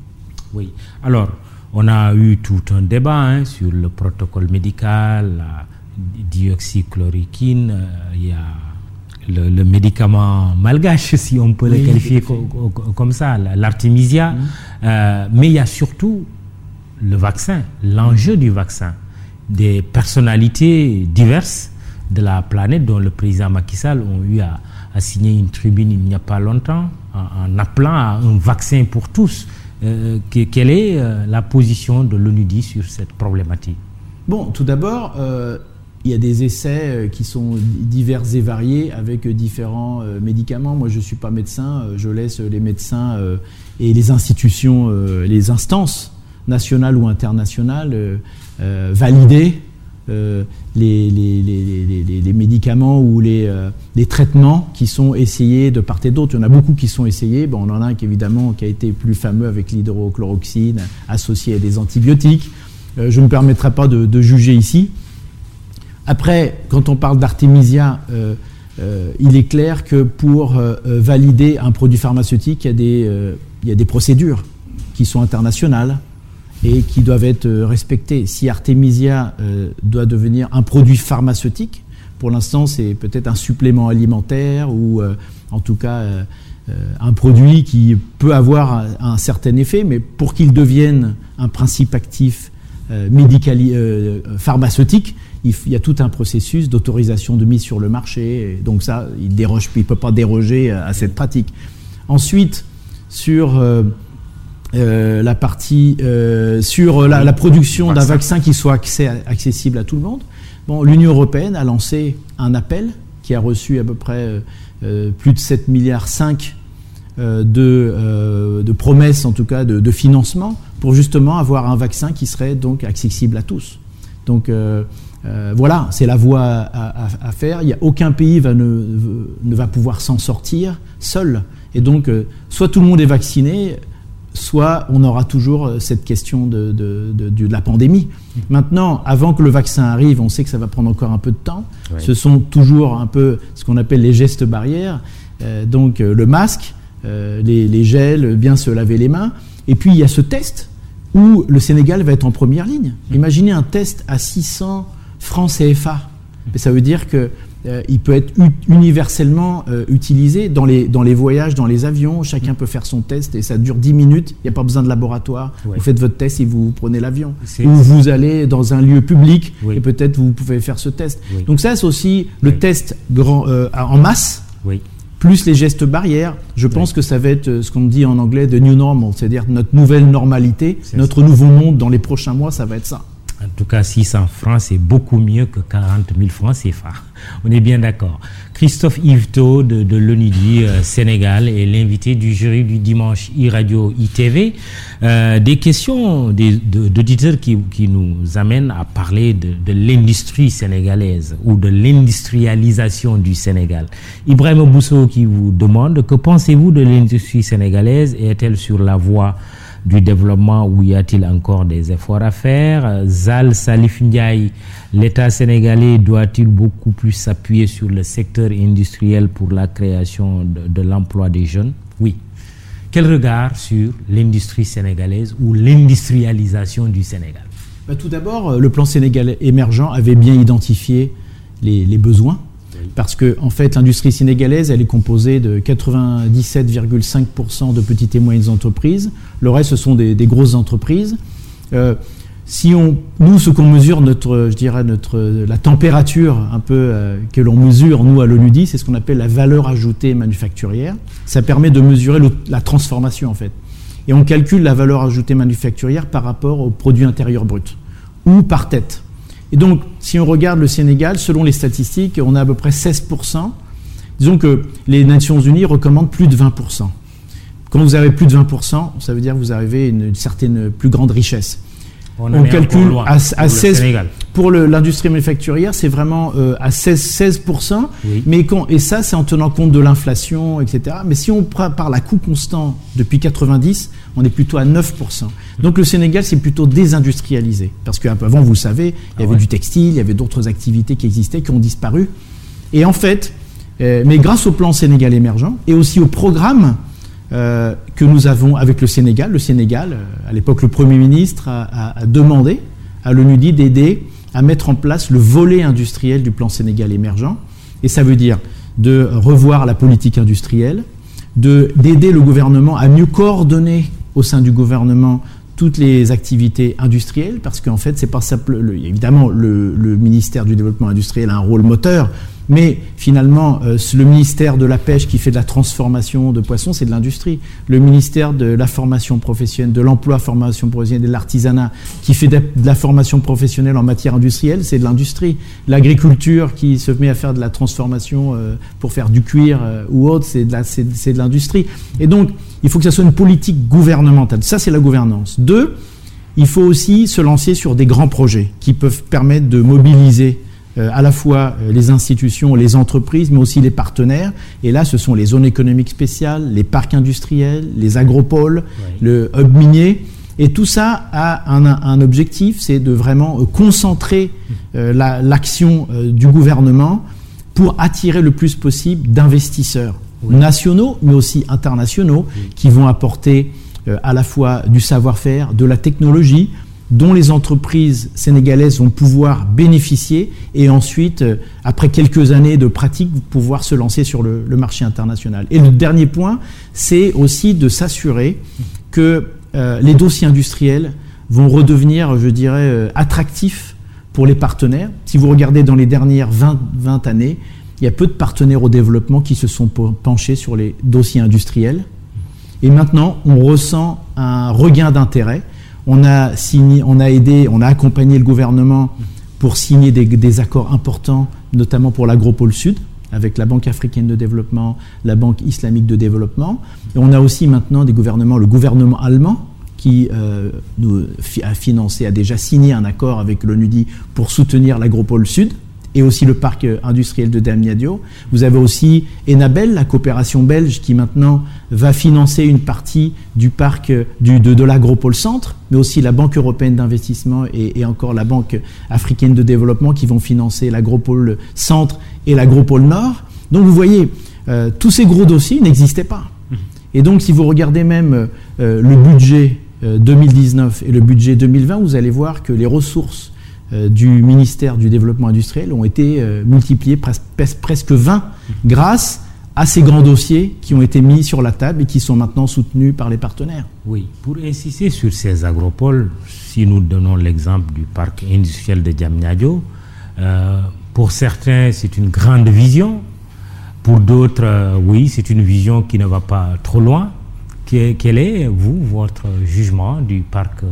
[SPEAKER 1] Oui. Alors, on a eu tout un débat hein, sur le protocole médical, la dioxychloroquine, euh, il y a le, médicament malgache, si on peut le qualifier comme ça, l'artémisia. Mm. Euh, mais il y a surtout le vaccin, l'enjeu du vaccin, des personnalités diverses de la planète dont le président Macky Sall ont eu à, signer une tribune il n'y a pas longtemps en, appelant à un vaccin pour tous. Euh, quelle est euh, la position de l'ONUDI sur cette problématique?
[SPEAKER 2] Bon, tout d'abord, il y a des essais euh, qui sont divers et variés avec différents euh, médicaments. Moi, je ne suis pas médecin, euh, je laisse les médecins et les institutions, les instances nationales ou internationales valider les, médicaments ou les, traitements qui sont essayés de part et d'autre. Il y en a beaucoup qui sont essayés. Bon, on en a un qui, évidemment qui a été plus fameux avec l'hydrochloroxine associé à des antibiotiques. je ne me permettrai pas de juger ici. Après, quand on parle d'artémisia, euh, euh, il est clair que pour euh, valider un produit pharmaceutique, il y, a des, procédures qui sont internationales et qui doivent être respectées. Si artémisia doit devenir un produit pharmaceutique, pour l'instant c'est peut-être un supplément alimentaire ou en tout cas un produit qui peut avoir un, certain effet, mais pour qu'il devienne un principe actif pharmaceutique, il, y a tout un processus d'autorisation de mise sur le marché. donc ça, il ne peut pas déroger à, cette pratique. Ensuite, sur euh, euh, la partie euh, sur la, production d'un vaccin qui soit accessible à tout le monde. Bon, l'Union européenne a lancé un appel qui a reçu à peu près plus de 7 milliards 5 de, de, promesses, en tout cas de, de, financement, pour justement avoir un vaccin qui serait donc accessible à tous. Donc euh, voilà, c'est la voie à, faire. Il n'y a aucun pays va ne, ne, va pouvoir s'en sortir seul. Et donc, euh, soit tout le monde est vacciné, soit on aura toujours euh, cette question de, de, la pandémie. Maintenant, avant que le vaccin arrive, on sait que ça va prendre encore un peu de temps. Ce sont toujours un peu ce qu'on appelle les gestes barrières. donc, le masque, les, les, gels, bien se laver les mains. Et puis, il y a ce test où le Sénégal va être en première ligne. Imaginez un test à 600 francs CFA. Mais ça veut dire que euh, il peut être universellement euh, utilisé dans les, dans les voyages, dans les avions. Chacun peut faire son test et ça dure 10 minutes. Il n'y a pas besoin de laboratoire. Vous faites votre test et vous prenez l'avion. Ou vous allez dans un lieu public et peut-être vous pouvez faire ce test. Donc ça, c'est aussi le test grand, euh, en masse. Plus les gestes barrières, je pense que ça va être ce qu'on dit en anglais de new normal, c'est-à-dire notre nouvelle normalité, notre nouveau monde dans les prochains mois, ça va être ça.
[SPEAKER 1] En tout cas, 600 francs, c'est beaucoup mieux que 40 000 francs CFA. On est bien d'accord. Christophe Yvetot de, de l'ONUDI euh, Sénégal est l'invité du jury du dimanche e-radio ITV. Euh, des questions d'auditeurs qui, qui, nous amènent à parler de, l'industrie sénégalaise ou de l'industrialisation du Sénégal. Ibrahim Bousso qui vous demande que pensez-vous de l'industrie sénégalaise et est-elle sur la voie du développement où y a-t-il encore des efforts à faire? Zal Salif Ndiaye, l'État sénégalais doit-il beaucoup plus s'appuyer sur le secteur industriel pour la création de, l'emploi des jeunes? Oui. Quel regard sur l'industrie sénégalaise ou l'industrialisation du Sénégal?
[SPEAKER 2] Bah, Tout d'abord, le plan sénégalais émergent avait bien identifié les besoins parce que en fait l'industrie sénégalaise elle est composée de 97,5% de petites et moyennes entreprises. Le reste ce sont des, grosses entreprises. Euh, si on, nous, ce qu'on mesure, notre, je dirais, la température un peu euh, que l'on mesure, nous, à l'ONUDI, c'est ce qu'on appelle la valeur ajoutée manufacturière. Ça permet de mesurer la transformation, en fait. Et on calcule la valeur ajoutée manufacturière par rapport au produit intérieur brut, ou par tête. Et donc, si on regarde le Sénégal, selon les statistiques, on a à peu près 16%. Disons que les Nations Unies recommandent plus de 20%. Quand vous avez plus de 20%, ça veut dire que vous arrivez à une certaine plus grande richesse. On, calcule à, 16 pour l'industrie manufacturière, c'est vraiment euh, à 16, 16% mais quand, et ça c'est en tenant compte de l'inflation, etc. Mais si on parle à coût constant depuis 90, on est plutôt à 9%. Donc le Sénégal c'est plutôt désindustrialisé parce qu'avant vous le savez, il y avait ah du textile, il y avait d'autres activités qui existaient qui ont disparu. Et en fait, euh, mais grâce au plan Sénégal émergent et aussi au programme euh, que nous avons avec le Sénégal. Le Sénégal, euh, à l'époque, le Premier ministre a, demandé à l'ONUDI d'aider à mettre en place le volet industriel du plan Sénégal émergent. Et ça veut dire de revoir la politique industrielle, d'aider le gouvernement à mieux coordonner au sein du gouvernement toutes les activités industrielles, parce qu'en fait, c'est pas simple. évidemment, le, le, ministère du Développement industriel a un rôle moteur, mais finalement, euh, le ministère de la pêche qui fait de la transformation de poissons, c'est de l'industrie. Le ministère de la formation professionnelle, de l'emploi, formation professionnelle, de l'artisanat qui fait de la formation professionnelle en matière industrielle, c'est de l'industrie. L'agriculture qui se met à faire de la transformation euh, pour faire du cuir euh, ou autre, c'est de l'industrie. Et donc, il faut que ça soit une politique gouvernementale. Ça, c'est la gouvernance. Deux, il faut aussi se lancer sur des grands projets qui peuvent permettre de mobiliser euh, à la fois euh, les institutions, les entreprises, mais aussi les partenaires. Et là, ce sont les zones économiques spéciales, les parcs industriels, les agropoles, le hub minier. Et tout ça a un, objectif, c'est de vraiment euh, concentrer l'action du gouvernement pour attirer le plus possible d'investisseurs nationaux, mais aussi internationaux, qui vont apporter à la fois du savoir-faire, de la technologie, dont les entreprises sénégalaises vont pouvoir bénéficier et ensuite, euh, après quelques années de pratique, pouvoir se lancer sur le, marché international. Et le dernier point, c'est aussi de s'assurer que euh, les dossiers industriels vont redevenir, je dirais, euh, attractifs pour les partenaires. Si vous regardez dans les dernières 20, 20 années, il y a peu de partenaires au développement qui se sont penchés sur les dossiers industriels. Et maintenant, on ressent un regain d'intérêt on a signé, on a aidé, on a accompagné le gouvernement pour signer des, accords importants, notamment pour l'agropôle sud, avec la Banque africaine de développement, la Banque islamique de développement. Et on a aussi maintenant des gouvernements, le gouvernement allemand qui euh, nous a financé, a déjà signé un accord avec l'ONUDI pour soutenir l'agropôle sud et aussi le parc industriel de Damiadio. Vous avez aussi Enabel, la coopération belge, qui maintenant va financer une partie du parc du, de, l'agropole centre, mais aussi la Banque européenne d'investissement et, encore la Banque africaine de développement qui vont financer l'agropole centre et l'agropole nord. Donc vous voyez, euh, tous ces gros dossiers n'existaient pas. Et donc si vous regardez même euh, le budget 2019 et le budget 2020, vous allez voir que les ressources du ministère du Développement industriel ont été multipliées presque 20 grâce à ces grands dossiers qui ont été mis sur la table et qui sont maintenant soutenus par les partenaires.
[SPEAKER 1] Oui, pour insister sur ces agropoles, si nous donnons l'exemple du parc industriel de Diamniadio, euh, pour certains c'est une grande vision, pour d'autres, euh, oui, c'est une vision qui ne va pas trop loin. Quel est, vous, votre jugement du parc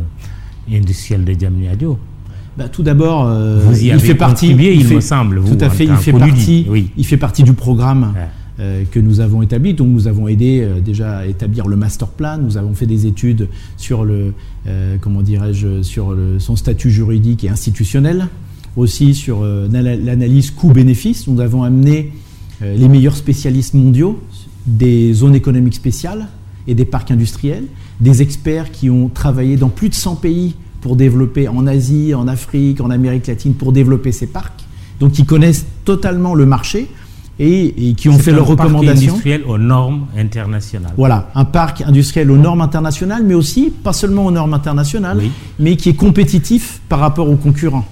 [SPEAKER 1] industriel de Diamniadio?
[SPEAKER 2] Bah, tout d'abord,
[SPEAKER 1] euh, il fait partie. Il, me semble.
[SPEAKER 2] Vous, tout à fait, il fait partie. Oui. Il fait partie du programme. Euh, que nous avons établi. Donc nous avons aidé euh, déjà à établir le master plan, nous avons fait des études sur le, euh, comment dirais-je, sur son statut juridique et institutionnel, aussi sur l'analyse coût-bénéfice. Nous avons amené les meilleurs spécialistes mondiaux des zones économiques spéciales et des parcs industriels, des experts qui ont travaillé dans plus de 100 pays pour développer en Asie, en Afrique, en Amérique latine, pour développer ces parcs, donc qui connaissent totalement le marché et, qui ont fait leurs recommandations.
[SPEAKER 1] Un parc industriel aux normes internationales.
[SPEAKER 2] Voilà, un parc industriel aux normes internationales, mais aussi, pas seulement aux normes internationales, mais qui est compétitif par rapport aux concurrents.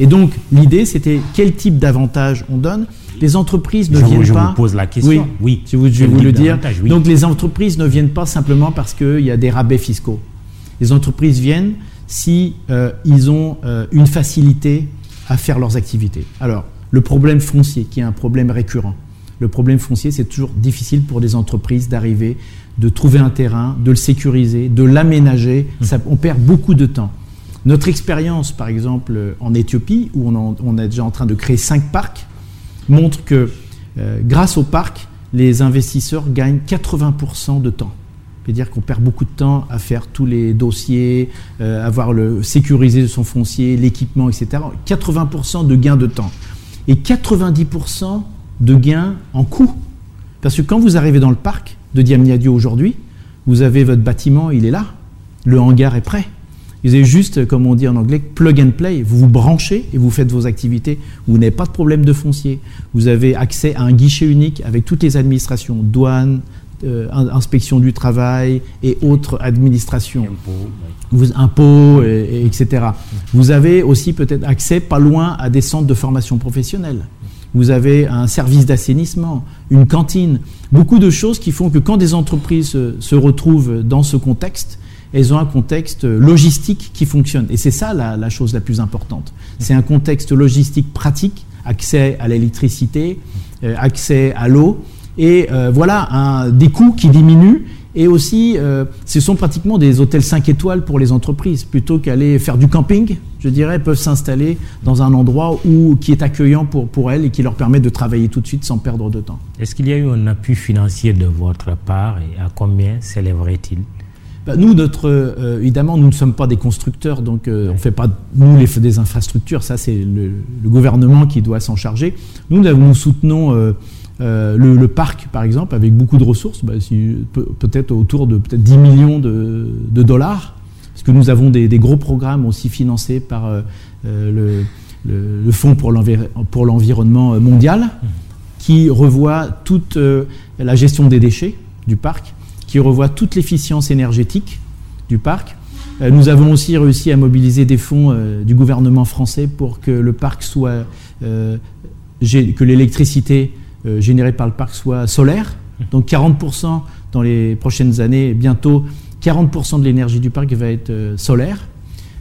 [SPEAKER 2] Et donc, l'idée, c'était quel type d'avantage on donne. Les entreprises ne viennent pas.
[SPEAKER 1] Je vous pose la question.
[SPEAKER 2] Oui, je, vous, je vais vous le dire. Donc, les entreprises ne viennent pas simplement parce qu'il y a des rabais fiscaux. Les entreprises viennent si euh, ils ont euh, une facilité à faire leurs activités. Alors, le problème foncier, qui est un problème récurrent. Le problème foncier, c'est toujours difficile pour des entreprises d'arriver, de trouver un terrain, de le sécuriser, de l'aménager. Mmh. On perd beaucoup de temps. Notre expérience, par exemple, en Éthiopie, où on, est déjà en train de créer cinq parcs, montre que euh, grâce aux parcs, les investisseurs gagnent 80% de temps. C'est-à-dire qu'on perd beaucoup de temps à faire tous les dossiers, euh, avoir le sécuriser son foncier, l'équipement, etc. 80% de gains de temps et 90% de gains en coût. Parce que quand vous arrivez dans le parc de Diamniadio aujourd'hui, vous avez votre bâtiment, il est là, le hangar est prêt. Vous avez juste, comme on dit en anglais, plug and play. Vous vous branchez et vous faites vos activités. Vous n'avez pas de problème de foncier. Vous avez accès à un guichet unique avec toutes les administrations, douane, euh, inspection du travail et autres administrations, vous, impôts, et, etc. Vous avez aussi peut-être accès pas loin à des centres de formation professionnelle. Vous avez un service d'assainissement, une cantine, beaucoup de choses qui font que quand des entreprises se, retrouvent dans ce contexte, elles ont un contexte logistique qui fonctionne. Et c'est ça la, la, chose la plus importante. C'est un contexte logistique pratique, accès à l'électricité, euh, accès à l'eau, et euh, voilà un, des coûts qui diminuent. Et aussi, euh, ce sont pratiquement des hôtels 5 étoiles pour les entreprises. Plutôt qu'aller faire du camping, je dirais, peuvent s'installer dans un endroit où, qui est accueillant pour, pour elles et qui leur permet de travailler tout de suite sans perdre de temps.
[SPEAKER 1] Est-ce qu'il y a eu un appui financier de votre part et à combien s'élèverait-il?
[SPEAKER 2] Bah, nous, notre, euh, évidemment, nous ne sommes pas des constructeurs, donc on ne fait pas, nous, les, des infrastructures, ça c'est le, le, gouvernement qui doit s'en charger. Nous, nous soutenons euh, le, parc, par exemple, avec beaucoup de ressources, bah, peut-être autour de peut-être 10 millions de, dollars, parce que nous avons des, gros programmes aussi financés par euh, euh, le, Fonds pour l'environnement mondial, qui revoit toute la gestion des déchets du parc, qui revoit toute l'efficience énergétique du parc. Nous avons aussi réussi à mobiliser des fonds du gouvernement français pour que le parc soit, que l'électricité euh, généré par le parc soit solaire. Donc 40% dans les prochaines années, bientôt 40% de l'énergie du parc va être euh, solaire.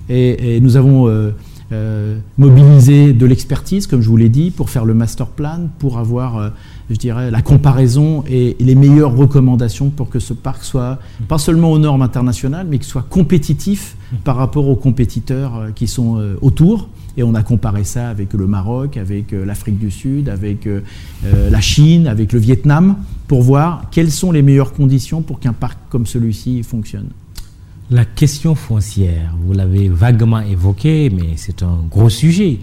[SPEAKER 2] Et, nous avons euh, mobilisé de l'expertise, comme je vous l'ai dit, pour faire le master plan, pour avoir, je dirais, la comparaison et, les meilleures recommandations pour que ce parc soit pas seulement aux normes internationales, mais qu'il soit compétitif par rapport aux compétiteurs qui sont autour. Et on a comparé ça avec le Maroc, avec euh, l'Afrique du Sud, avec euh, euh, la Chine, avec le Vietnam, pour voir quelles sont les meilleures conditions pour qu'un parc comme celui-ci fonctionne.
[SPEAKER 1] La question foncière, vous l'avez vaguement évoqué, mais c'est un gros sujet.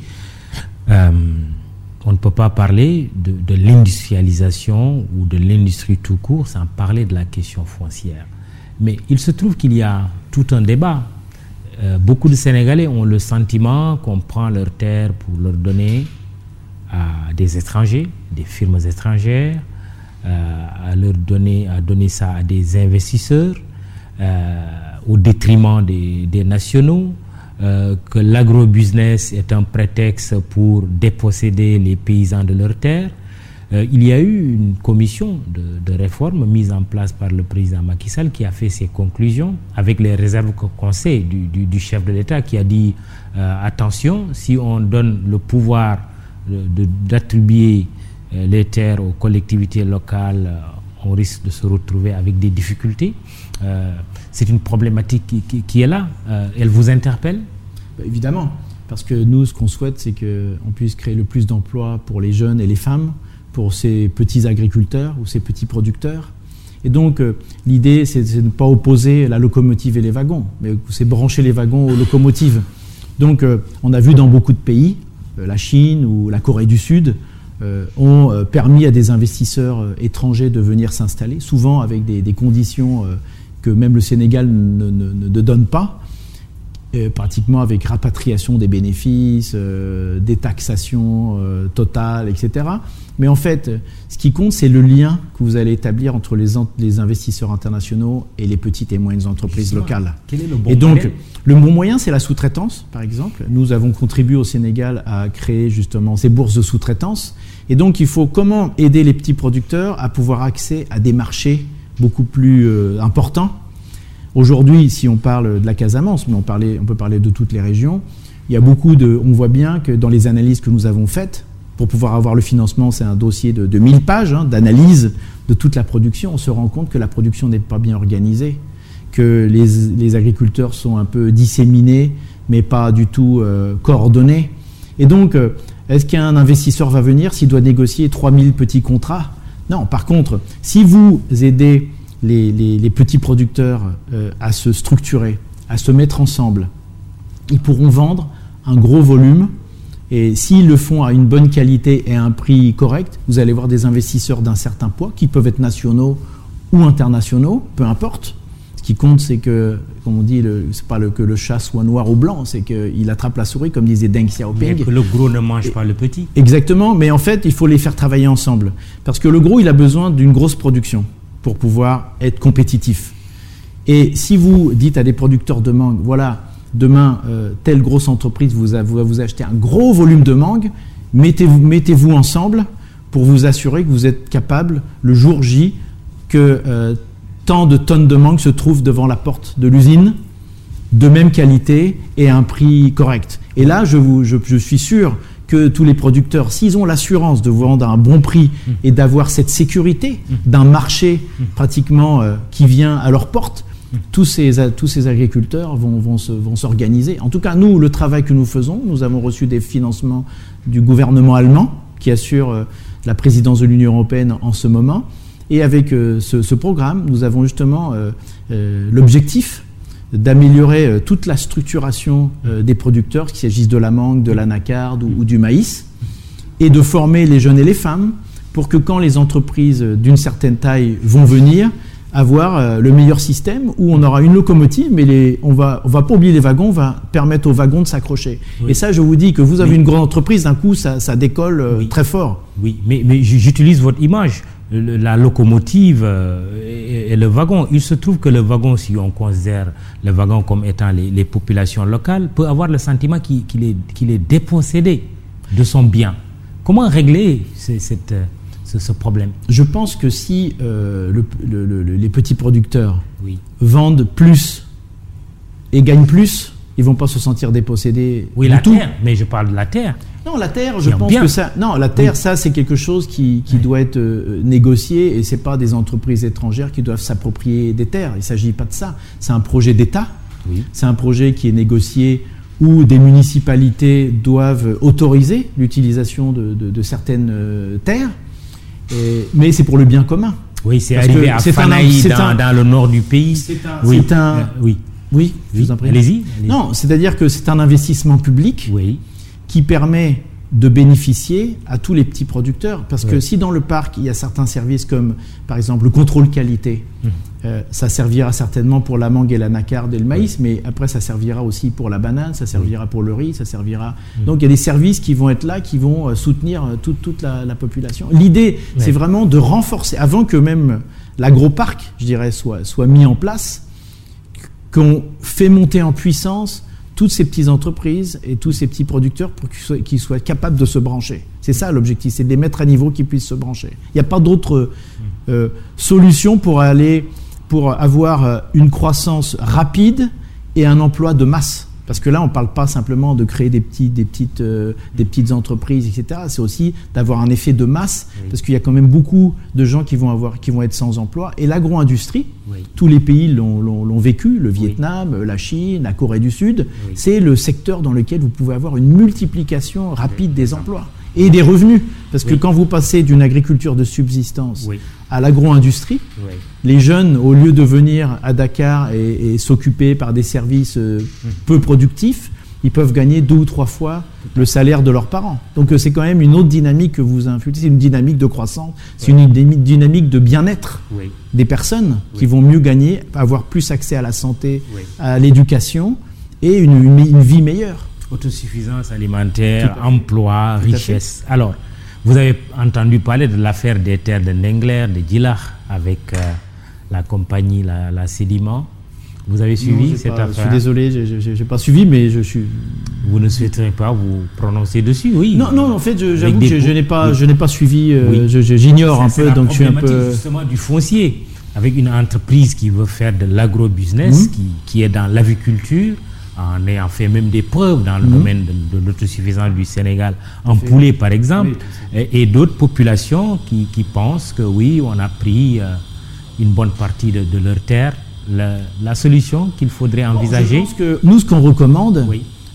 [SPEAKER 1] on ne peut pas parler de l'industrialisation ou de l'industrie tout court sans parler de la question foncière. Mais il se trouve qu'il y a tout un débat euh, beaucoup de Sénégalais ont le sentiment qu'on prend leurs terres pour leur donner à des étrangers, des firmes étrangères, euh, à leur donner, à donner ça à des investisseurs. Euh, au détriment des, nationaux, euh, que l'agrobusiness est un prétexte pour déposséder les paysans de leurs terres. Euh, il y a eu une commission de, réforme mise en place par le président Macky Sall qui a fait ses conclusions avec les réserves conseil du, chef de l'État qui a dit attention, si on donne le pouvoir d'attribuer les terres aux collectivités locales on risque de se retrouver avec des difficultés. Euh, c'est une problématique qui, est là. Euh, elle vous interpelle?
[SPEAKER 2] Bah, Évidemment, parce que nous, ce qu'on souhaite, c'est qu'on puisse créer le plus d'emplois pour les jeunes et les femmes, pour ces petits agriculteurs ou ces petits producteurs. Et donc, euh, l'idée, c'est de ne pas opposer la locomotive et les wagons, mais c'est brancher les wagons aux locomotives. Donc, on a vu dans beaucoup de pays, la Chine ou la Corée du Sud, euh, ont euh, permis à des investisseurs euh, étrangers de venir s'installer, souvent avec des, conditions que même le Sénégal ne, ne, donne pas, pratiquement avec rapatriation des bénéfices, des taxations totales, etc. Mais en fait, ce qui compte, c'est le lien que vous allez établir entre les, les investisseurs internationaux et les petites et moyennes entreprises locales.
[SPEAKER 1] Quel est le bon
[SPEAKER 2] et donc, le bon moyen, c'est la sous-traitance, par exemple. Nous avons contribué au Sénégal à créer justement ces bourses de sous-traitance et donc, il faut comment aider les petits producteurs à pouvoir accéder à des marchés beaucoup plus euh, importants. Aujourd'hui, si on parle de la Casamance, mais on, on peut parler de toutes les régions, il y a beaucoup de. On voit bien que dans les analyses que nous avons faites, pour pouvoir avoir le financement, c'est un dossier de, 1000 pages hein, d'analyse de toute la production. On se rend compte que la production n'est pas bien organisée, que les, agriculteurs sont un peu disséminés, mais pas du tout euh, coordonnés. Et donc, euh, est-ce qu'un investisseur va venir s'il doit négocier 3000 petits contrats? Non, par contre, si vous aidez les, petits producteurs euh, à se structurer, à se mettre ensemble, ils pourront vendre un gros volume. Et s'ils le font à une bonne qualité et à un prix correct, vous allez voir des investisseurs d'un certain poids, qui peuvent être nationaux ou internationaux, peu importe, ce qui compte, c'est que, comme on dit, c'est pas le, que le chat soit noir ou blanc, c'est qu'il attrape la souris, comme disait Deng Xiaoping.
[SPEAKER 1] Mais que le gros ne mange pas le petit.
[SPEAKER 2] Exactement, mais en fait, il faut les faire travailler ensemble. Parce que le gros, il a besoin d'une grosse production pour pouvoir être compétitif. Et si vous dites à des producteurs de mangue, voilà, demain, euh, telle grosse entreprise vous va vous, acheter un gros volume de mangue, mettez-vous mettez -vous ensemble pour vous assurer que vous êtes capable, le jour J, que euh, tant de tonnes de mangue se trouvent devant la porte de l'usine, de même qualité et à un prix correct. Et là, je, vous, je, suis sûr que tous les producteurs, s'ils ont l'assurance de vendre à un bon prix et d'avoir cette sécurité d'un marché pratiquement euh, qui vient à leur porte, tous ces, agriculteurs vont, s'organiser. En tout cas, nous, le travail que nous faisons, nous avons reçu des financements du gouvernement allemand qui assure euh, la présidence de l'Union européenne en ce moment. Et avec euh, ce, programme, nous avons justement euh, l'objectif d'améliorer toute la structuration des producteurs, qu'il s'agisse de la mangue, de l'anacarde ou, du maïs, et de former les jeunes et les femmes pour que quand les entreprises d'une certaine taille vont venir, avoir le meilleur système où on aura une locomotive, mais les, on va, on va pas oublier les wagons, on va permettre aux wagons de s'accrocher. Et ça, je vous dis que vous avez une grande entreprise, d'un coup, ça, ça décolle très fort.
[SPEAKER 1] Oui, mais, mais j'utilise votre image la locomotive euh, et, le wagon. Il se trouve que le wagon, si on considère le wagon comme étant les, populations locales, peut avoir le sentiment qu'il est, est, dépossédé de son bien. Comment régler cette, ce, problème
[SPEAKER 2] Je pense que si euh, les petits producteurs vendent plus et gagnent plus, ils vont pas se sentir dépossédés.
[SPEAKER 1] Oui, la terre, mais je parle de la terre.
[SPEAKER 2] Non, la terre, je pense que ça. Non, la terre, ça, c'est quelque chose qui, doit être euh, négocié et c'est pas des entreprises étrangères qui doivent s'approprier des terres. Il s'agit pas de ça. C'est un projet d'État. C'est un projet qui est négocié où des municipalités doivent autoriser l'utilisation de, certaines euh, terres, mais c'est pour le bien commun.
[SPEAKER 1] Oui, c'est arrivé à Fanaï, dans, dans, le nord du pays.
[SPEAKER 2] C'est un, oui. Un, oui. Oui,
[SPEAKER 1] je vous en prie. Allez-y.
[SPEAKER 2] non, c'est-à-dire que c'est un investissement public.
[SPEAKER 1] Oui
[SPEAKER 2] qui permet de bénéficier à tous les petits producteurs. Parce que si dans le parc, il y a certains services comme, par exemple, le contrôle qualité, mmh. euh, ça servira certainement pour la mangue et l'anacarde et le maïs, mais après, ça servira aussi pour la banane, ça servira pour le riz, ça servira... Mmh. Donc, il y a des services qui vont être là, qui vont euh, soutenir euh, toute, la, population. L'idée, c'est vraiment de renforcer, avant que même l'agroparc, je dirais, soit, soit mis en place, qu'on fait monter en puissance toutes ces petites entreprises et tous ces petits producteurs pour qu'ils soient, capables de se brancher. C'est ça l'objectif, c'est de les mettre à niveau qu'ils puissent se brancher. Il n'y a pas d'autre euh, solution pour aller, pour avoir euh, une croissance rapide et un emploi de masse. Parce que là, on ne parle pas simplement de créer des, petits, des, petites, euh, des petites entreprises, etc. C'est aussi d'avoir un effet de masse, parce qu'il y a quand même beaucoup de gens qui vont, avoir, qui vont être sans emploi. Et l'agro-industrie, tous les pays l'ont vécu, le Vietnam, la Chine, la Corée du Sud, c'est le secteur dans lequel vous pouvez avoir une multiplication rapide des emplois et des revenus. Parce que quand vous passez d'une agriculture de subsistance à l'agro-industrie, les jeunes, au lieu de venir à Dakar et, s'occuper par des services euh, mmh. peu productifs, ils peuvent gagner deux ou trois fois le salaire de leurs parents. Donc euh, c'est quand même une autre dynamique que vous influencez, c'est une dynamique de croissance, c'est une dynamique de bien-être des personnes qui vont mieux gagner, avoir plus accès à la santé, à l'éducation et une vie meilleure
[SPEAKER 1] autosuffisance alimentaire, emploi, richesse. Alors, vous avez entendu parler de l'affaire des terres de Nengler, de Gilach, avec euh, la compagnie, la, la Sédiment. Vous avez suivi cette affaire Je
[SPEAKER 2] suis désolé, je n'ai pas suivi, mais je suis.
[SPEAKER 1] Vous ne souhaiterez pas vous prononcer dessus, oui
[SPEAKER 2] Non, non, en fait, j'avoue que je, n'ai pas, je pas suivi. Euh, J'ignore un peu, donc je suis un peu.
[SPEAKER 1] justement du foncier, avec une entreprise qui veut faire de l'agro-business, qui, qui, est dans l'aviculture, en ayant fait même des preuves dans le mhm. domaine de, l'autosuffisance du Sénégal, en poulet par exemple, et, d'autres populations qui, pensent que oui, on a pris euh, une bonne partie de, leur terre. La, solution qu'il faudrait envisager.
[SPEAKER 2] que nous, ce qu'on recommande,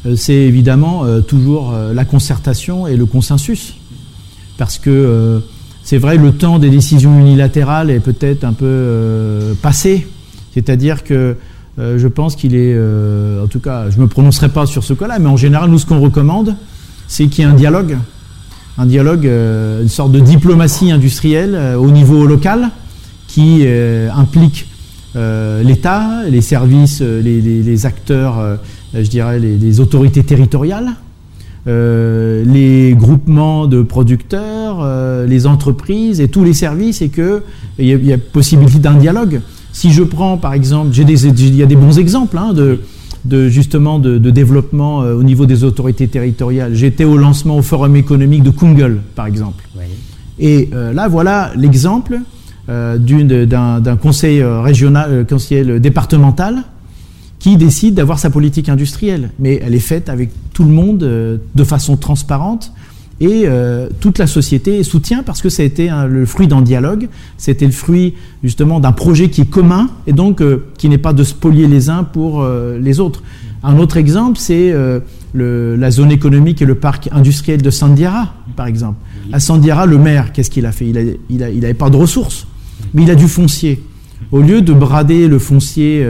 [SPEAKER 2] euh, c'est évidemment euh, toujours la concertation et le consensus. Parce que c'est vrai, le temps des décisions unilatérales est peut-être un peu passé. C'est-à-dire que euh, je pense qu'il est, euh, en tout cas, je ne me prononcerai pas sur ce cas-là, mais en général, nous, ce qu'on recommande, c'est qu'il y ait un dialogue, un dialogue, euh, une sorte de diplomatie industrielle au niveau local qui implique l'État, les services, les, acteurs, je dirais, les, autorités territoriales, les groupements de producteurs, les entreprises et tous les services, et qu'il y, y, a possibilité d'un dialogue. Si je prends par exemple, il y a des bons exemples hein, de, justement de, développement euh, au niveau des autorités territoriales. J'étais au lancement au forum économique de Kungel par exemple. Et euh, là voilà l'exemple euh, d'un conseil régional, conseil départemental qui décide d'avoir sa politique industrielle. Mais elle est faite avec tout le monde de façon transparente et euh, toute la société soutient parce que ça a été le fruit d'un dialogue, c'était le fruit justement d'un projet qui est commun et donc euh, qui n'est pas de spolier les uns pour euh, les autres. Un autre exemple, c'est la zone économique et le parc industriel de Sandiara, par exemple. À Sandiara, le maire, qu'est-ce qu'il a fait? Il n'avait il pas de ressources, mais il a du foncier. Au lieu de brader le foncier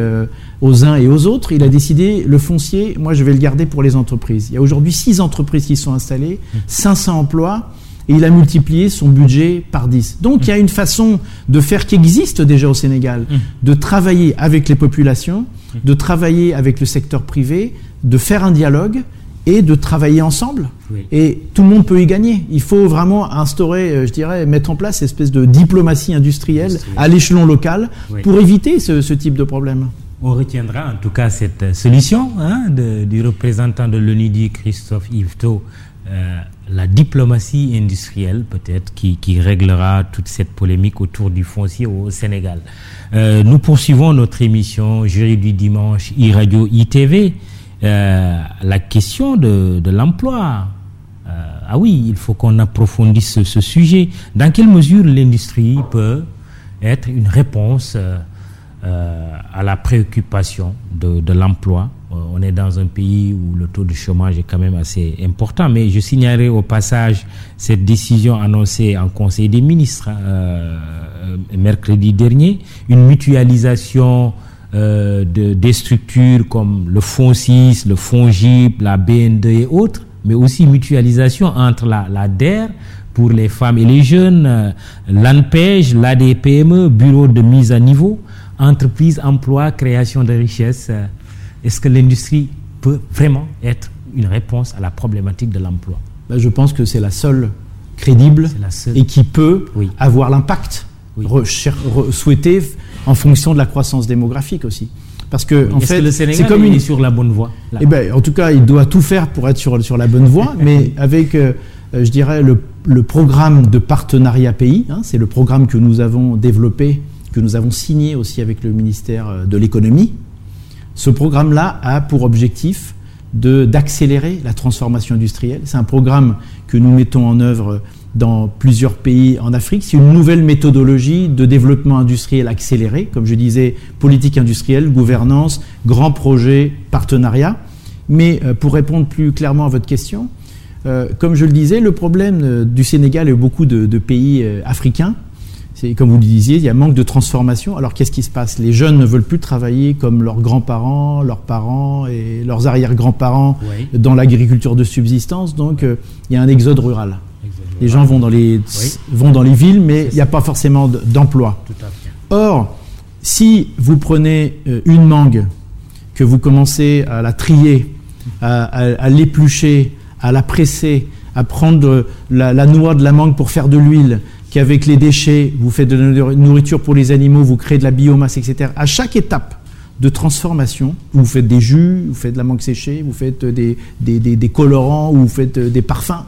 [SPEAKER 2] aux uns et aux autres, il a décidé le foncier, moi je vais le garder pour les entreprises. Il y a aujourd'hui six entreprises qui sont installées, 500 emplois, et il a multiplié son budget par 10. Donc il y a une façon de faire qui existe déjà au Sénégal, de travailler avec les populations, de travailler avec le secteur privé, de faire un dialogue et de travailler ensemble. Et tout le monde peut y gagner. Il faut vraiment instaurer, euh, je dirais, mettre en place une espèce de diplomatie industrielle à l'échelon local pour éviter ce, ce type de problème.
[SPEAKER 1] On retiendra en tout cas cette solution hein, du représentant de l'ONIDI, Christophe Yvetot, euh, la diplomatie industrielle peut-être qui, réglera toute cette polémique autour du foncier au Sénégal. Euh, nous poursuivons notre émission Jury du dimanche e-radio ITV. Euh, la question de, l'emploi. ah oui, il faut qu'on approfondisse ce, sujet. Dans quelle mesure l'industrie peut être une réponse euh, à la préoccupation de, l'emploi. Euh, on est dans un pays où le taux de chômage est quand même assez important, mais je signalerai au passage cette décision annoncée en Conseil des ministres hein, euh, mercredi dernier, une mutualisation de, des structures comme le FONSIS, le FONGIP, la BND et autres, mais aussi mutualisation entre la, la DER pour les femmes et les jeunes, l'ANPEJ, l'ADPME, Bureau de mise à niveau, entreprise, emploi, création de richesses. Euh, est-ce que l'industrie peut vraiment être une réponse à la problématique de l'emploi?
[SPEAKER 2] Ben, Je pense que c'est la seule crédible et qui peut avoir l'impact souhaité en fonction de la croissance démographique aussi. Parce que,
[SPEAKER 1] en fait, c'est comme une... est sur la bonne voie.
[SPEAKER 2] Eh ben, en tout cas, il doit tout faire pour être sur, sur la bonne voie, mais (laughs) avec, euh, je dirais, le, le, programme de partenariat pays, hein, c'est le programme que nous avons développé, que nous avons signé aussi avec le ministère euh, de l'économie. Ce programme-là a pour objectif d'accélérer la transformation industrielle. C'est un programme que nous mettons en œuvre dans plusieurs pays en Afrique. C'est une nouvelle méthodologie de développement industriel accéléré, comme je disais, politique industrielle, gouvernance, grands projets, partenariat. Mais euh, pour répondre plus clairement à votre question, euh, comme je le disais, le problème du Sénégal et beaucoup de, pays africains, comme vous le disiez, il y a manque de transformation. Alors qu'est-ce qui se passe? Les jeunes ne veulent plus travailler comme leurs grands-parents, leurs parents et leurs arrière-grands-parents dans l'agriculture de subsistance. Donc il y a un exode rural. Les gens vont dans les, vont dans les villes, mais il n'y a pas forcément d'emploi. Or, si vous prenez euh, une mangue, que vous commencez à la trier, à, l'éplucher, à la presser, à prendre la, noix de la mangue pour faire de l'huile, qu'avec les déchets, vous faites de la nourriture pour les animaux, vous créez de la biomasse, etc. À chaque étape de transformation, vous faites des jus, vous faites de la mangue séchée, vous faites des, colorants, ou vous faites des parfums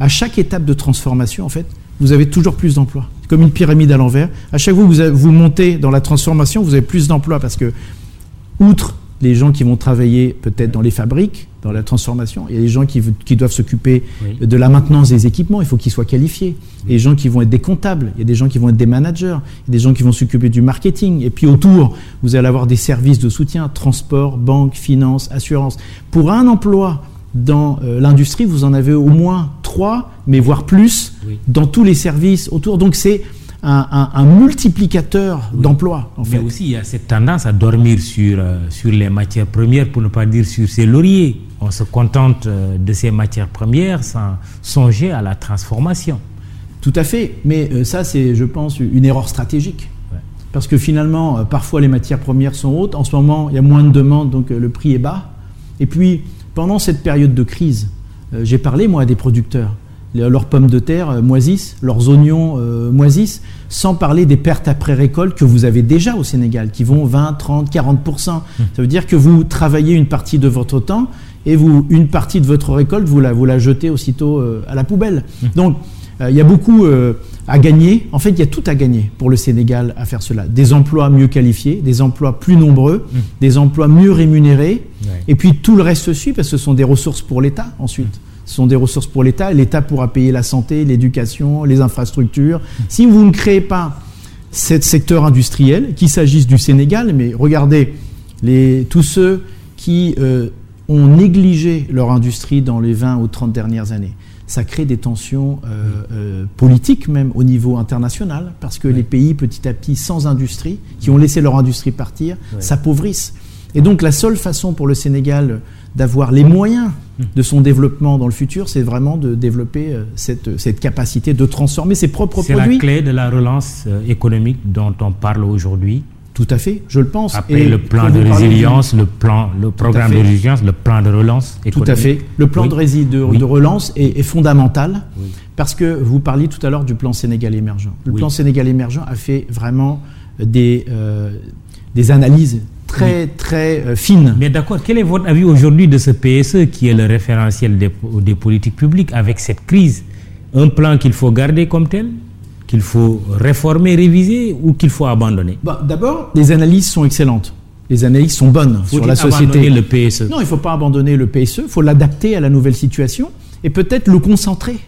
[SPEAKER 2] à chaque étape de transformation, en fait, vous avez toujours plus d'emplois. Comme une pyramide à l'envers. À chaque fois que vous, vous montez dans la transformation, vous avez plus d'emplois parce que, outre les gens qui vont travailler peut-être dans les fabriques, dans la transformation, il y a des gens qui, doivent s'occuper de la maintenance des équipements, il faut qu'ils soient qualifiés. Il y a des gens qui vont être des comptables, il y a des gens qui vont être des managers, il y a des gens qui vont s'occuper du marketing. Et puis autour, vous allez avoir des services de soutien, transport, banque, finance, assurance. Pour un emploi, dans euh, l'industrie, vous en avez au moins trois, mais voire plus, dans tous les services autour. Donc c'est un, multiplicateur d'emplois.
[SPEAKER 1] En mais aussi, il y a cette tendance à dormir sur, euh, sur les matières premières, pour ne pas dire sur ses lauriers. On se contente euh, de ces matières premières sans songer à la transformation.
[SPEAKER 2] Tout à fait, mais ça c'est, je pense, une erreur stratégique. Parce que finalement, parfois les matières premières sont hautes, en ce moment il y a moins de demandes, donc le prix est bas. Et puis, pendant cette période de crise, euh, j'ai parlé, moi, à des producteurs. Leurs pommes de terre euh, moisissent, leurs oignons euh, moisissent, sans parler des pertes après récolte que vous avez déjà au Sénégal, qui vont 20, 30, 40% Ça veut dire que vous travaillez une partie de votre temps et vous, une partie de votre récolte, vous la, vous la jetez aussitôt à la poubelle. Mmh. Donc, il y a beaucoup à gagner. En fait, il y a tout à gagner pour le Sénégal à faire cela. Des emplois mieux qualifiés, des emplois plus nombreux, mmh. des emplois mieux rémunérés, et puis tout le reste suit parce que ce sont des ressources pour l'État ensuite. Ce sont des ressources pour l'État. L'État pourra payer la santé, l'éducation, les infrastructures. Si vous ne créez pas ce secteur industriel, qu'il s'agisse du Sénégal, mais regardez les, tous ceux qui euh, ont négligé leur industrie dans les 20 ou 30 dernières années ça crée des tensions euh, euh, politiques même au niveau international, parce que les pays petit à petit sans industrie, qui ont laissé leur industrie partir, s'appauvrissent. Et donc la seule façon pour le Sénégal d'avoir les moyens de son développement dans le futur, c'est vraiment de développer euh, cette, cette, capacité de transformer ses propres produits.
[SPEAKER 1] C'est la clé de la relance économique dont on parle aujourd'hui.
[SPEAKER 2] Tout à fait, je le pense.
[SPEAKER 1] Après le plan de résilience, le, plan, le programme de résilience, le plan de relance.
[SPEAKER 2] Tout à fait. Le plan de, de, relance est, fondamental parce que vous parliez tout à l'heure du plan Sénégal émergent. Le plan Sénégal émergent a fait vraiment des, euh, des analyses très très euh, fines.
[SPEAKER 1] Mais d'accord, quel est votre avis aujourd'hui de ce PSE qui est le référentiel des, des politiques publiques avec cette crise? Un plan qu'il faut garder comme tel qu'il faut réformer, réviser ou qu'il faut abandonner?
[SPEAKER 2] Bah, D'abord, les analyses sont excellentes. Les analyses sont bonnes sur la société.
[SPEAKER 1] le PSE
[SPEAKER 2] Non, il ne faut pas abandonner le PSE, il faut l'adapter à la nouvelle situation et peut-être le concentrer.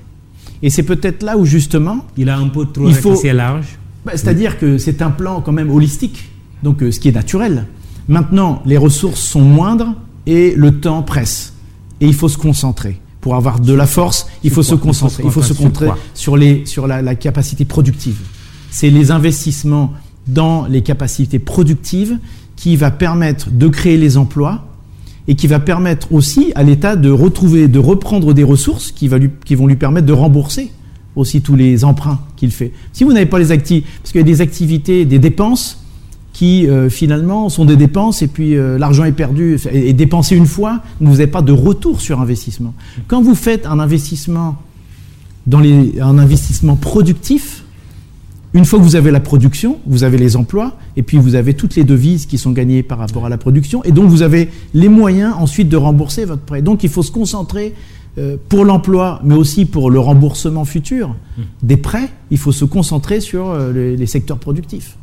[SPEAKER 2] Et c'est peut-être là où justement...
[SPEAKER 1] Il a un peu trop il faut... large.
[SPEAKER 2] Bah, c'est-à-dire que c'est un plan quand même holistique, donc euh, ce qui est naturel. Maintenant, les ressources sont moindres et le temps presse. Et il faut se concentrer pour avoir de la force, il faut se concentrer. Il faut se concentrer sur, les, sur la, capacité productive. C'est les investissements dans les capacités productives qui va permettre de créer les emplois et qui va permettre aussi à l'État de retrouver, de reprendre des ressources qui, va lui, qui vont lui permettre de rembourser aussi tous les emprunts qu'il fait. Si vous n'avez pas les actifs, parce qu'il y a des activités, des dépenses qui euh, finalement sont des dépenses et puis euh, l'argent est perdu et, dépensé une fois, vous n'avez pas de retour sur investissement. Quand vous faites un investissement dans les, un investissement productif, une fois que vous avez la production, vous avez les emplois, et puis vous avez toutes les devises qui sont gagnées par rapport à la production, et donc vous avez les moyens ensuite de rembourser votre prêt. Donc il faut se concentrer euh, pour l'emploi, mais aussi pour le remboursement futur mmh. des prêts, il faut se concentrer sur euh, les, secteurs productifs.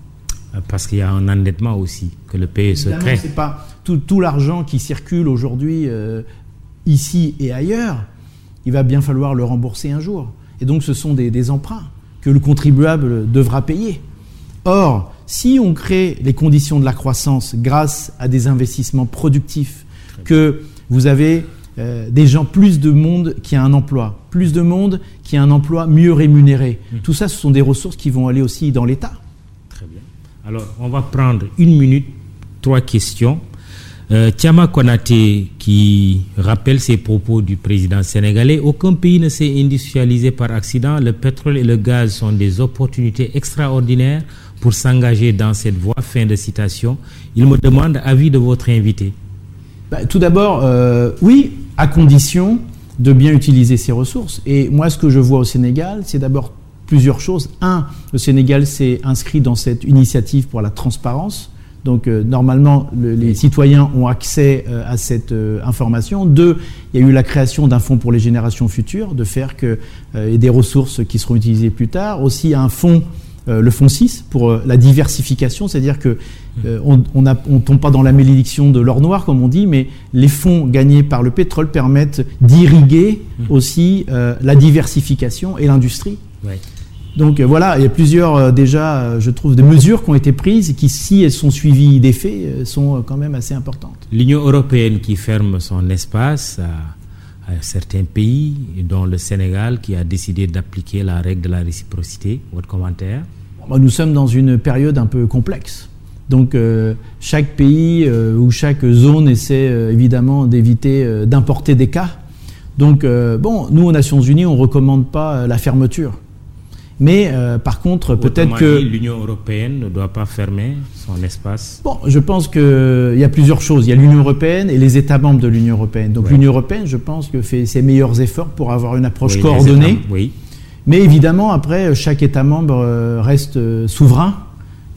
[SPEAKER 1] Parce qu'il y a un endettement aussi, que le pays se crée.
[SPEAKER 2] C'est pas tout, tout l'argent qui circule aujourd'hui euh, ici et ailleurs, il va bien falloir le rembourser un jour. Et donc ce sont des, emprunts que le contribuable devra payer. Or, si on crée les conditions de la croissance grâce à des investissements productifs, que vous avez euh, des gens, plus de monde qui a un emploi, plus de monde qui a un emploi mieux rémunéré, mmh. tout ça, ce sont des ressources qui vont aller aussi dans l'État.
[SPEAKER 1] Alors, on va prendre une minute, trois questions. Euh, Tiama Konate qui rappelle ses propos du président sénégalais, aucun pays ne s'est industrialisé par accident. Le pétrole et le gaz sont des opportunités extraordinaires pour s'engager dans cette voie. Fin de citation. Il me demande avis de votre invité.
[SPEAKER 2] Bah, tout d'abord, euh, oui, à condition de bien utiliser ces ressources. Et moi, ce que je vois au Sénégal, c'est d'abord plusieurs choses. Un, le Sénégal s'est inscrit dans cette initiative pour la transparence donc euh, normalement, les citoyens ont accès euh, à cette euh, information. Deux, il y a eu la création d'un fonds pour les générations futures, de faire que et des ressources qui seront utilisées plus tard. Aussi un fonds, le fonds 6 pour la diversification, c'est-à-dire que on ne tombe pas dans la malédiction de l'or noir comme on dit, mais les fonds gagnés par le pétrole permettent d'irriguer mmh. aussi la diversification et l'industrie. Donc euh, voilà, il y a plusieurs euh, déjà, euh, je trouve, des mesures qui ont été prises et qui, si elles sont suivies des faits, sont quand même assez importantes.
[SPEAKER 1] L'Union européenne qui ferme son espace à, certains pays, dont le Sénégal, qui a décidé d'appliquer la règle de la réciprocité. Votre commentaire?
[SPEAKER 2] Bah, Nous sommes dans une période un peu complexe. Donc chaque pays ou chaque zone essaie évidemment d'éviter d'importer des cas. Donc bon, nous aux Nations Unies, on ne recommande pas la fermeture. Mais euh, par contre, peut-être que...
[SPEAKER 1] L'Union européenne ne doit pas fermer son espace
[SPEAKER 2] Bon, je pense qu'il y a plusieurs choses. Il y a l'Union européenne et les États membres de l'Union européenne. Donc l'Union européenne, je pense que fait ses meilleurs efforts pour avoir une approche coordonnée. oui. Mais évidemment, après, chaque État membre euh, reste euh, souverain.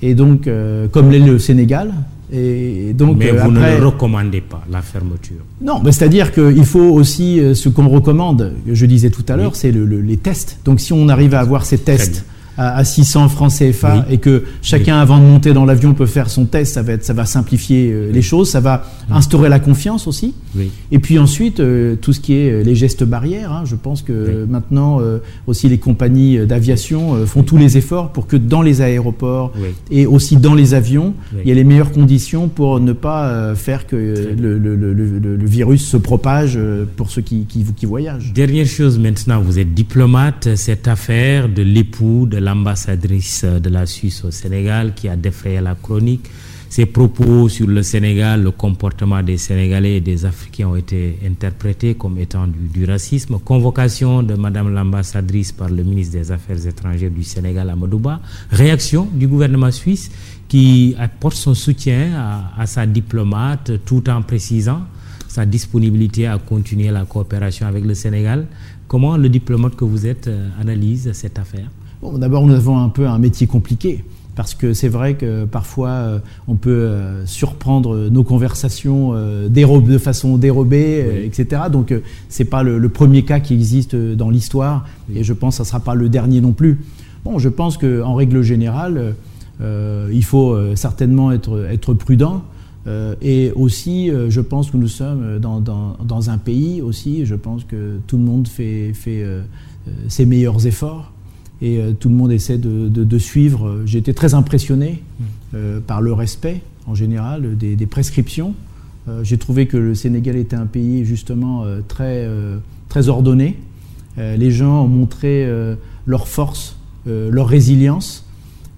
[SPEAKER 2] Et donc, comme l'est le Sénégal,
[SPEAKER 1] et donc, mais vous ne le recommandez pas, la fermeture.
[SPEAKER 2] Non, c'est-à-dire qu'il faut aussi, euh, ce qu'on recommande, je disais tout à l'heure, c'est les tests. Donc si on arrive à avoir ces tests à, 600 francs CFA et que chacun, avant de monter dans l'avion, peut faire son test, ça va, être, ça va simplifier euh, les choses, ça va instaurer la confiance aussi. Et puis ensuite, euh, tout ce qui est euh, les gestes barrières, hein, je pense que maintenant aussi les compagnies d'aviation font tous les efforts pour que dans les aéroports et aussi dans les avions, il y ait les meilleures conditions pour ne pas faire que le, le, le, virus se propage pour ceux qui, qui, qui voyagent.
[SPEAKER 1] Dernière chose maintenant, vous êtes diplomate, cette affaire de l'époux de l'ambassadrice de la Suisse au Sénégal qui a défrayé la chronique. Ses propos sur le Sénégal, le comportement des Sénégalais et des Africains ont été interprétés comme étant du, racisme. Convocation de Madame l'ambassadrice par le ministre des Affaires étrangères du Sénégal, Amadouba. Réaction du gouvernement suisse qui apporte son soutien à, sa diplomate tout en précisant sa disponibilité à continuer la coopération avec le Sénégal. Comment le diplomate que vous êtes euh, analyse cette affaire?
[SPEAKER 2] D'abord, nous avons un peu un métier compliqué parce que c'est vrai que parfois euh, on peut euh, surprendre nos conversations euh, de façon dérobée, etc. Donc c'est pas le, premier cas qui existe dans l'histoire et je pense que ça sera pas le dernier non plus. Bon, je pense qu'en règle générale, il faut certainement être, être prudent. et aussi, je pense que nous sommes dans, dans, dans, un pays aussi, je pense que tout le monde fait, fait ses meilleurs efforts et euh, tout le monde essaie de, suivre. J'ai été très impressionné euh, par le respect en général des, prescriptions. Euh, j'ai trouvé que le Sénégal était un pays justement très, très ordonné. les gens ont montré leur force, leur résilience,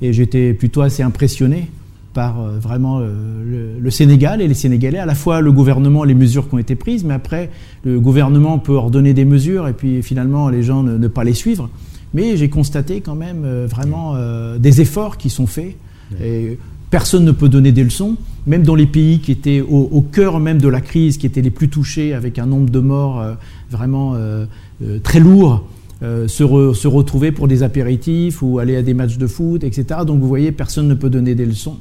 [SPEAKER 2] et j'étais plutôt assez impressionné par vraiment le, Sénégal et les Sénégalais, à la fois le gouvernement, les mesures qui ont été prises, mais après, le gouvernement peut ordonner des mesures et puis finalement les gens ne pas les suivre. Mais j'ai constaté quand même euh, vraiment euh, des efforts qui sont faits. Et personne ne peut donner des leçons, même dans les pays qui étaient au, cœur même de la crise, qui étaient les plus touchés, avec un nombre de morts euh, vraiment très lourd. se, se, retrouver pour des apéritifs ou aller à des matchs de foot, etc. Donc vous voyez, personne ne peut donner des leçons.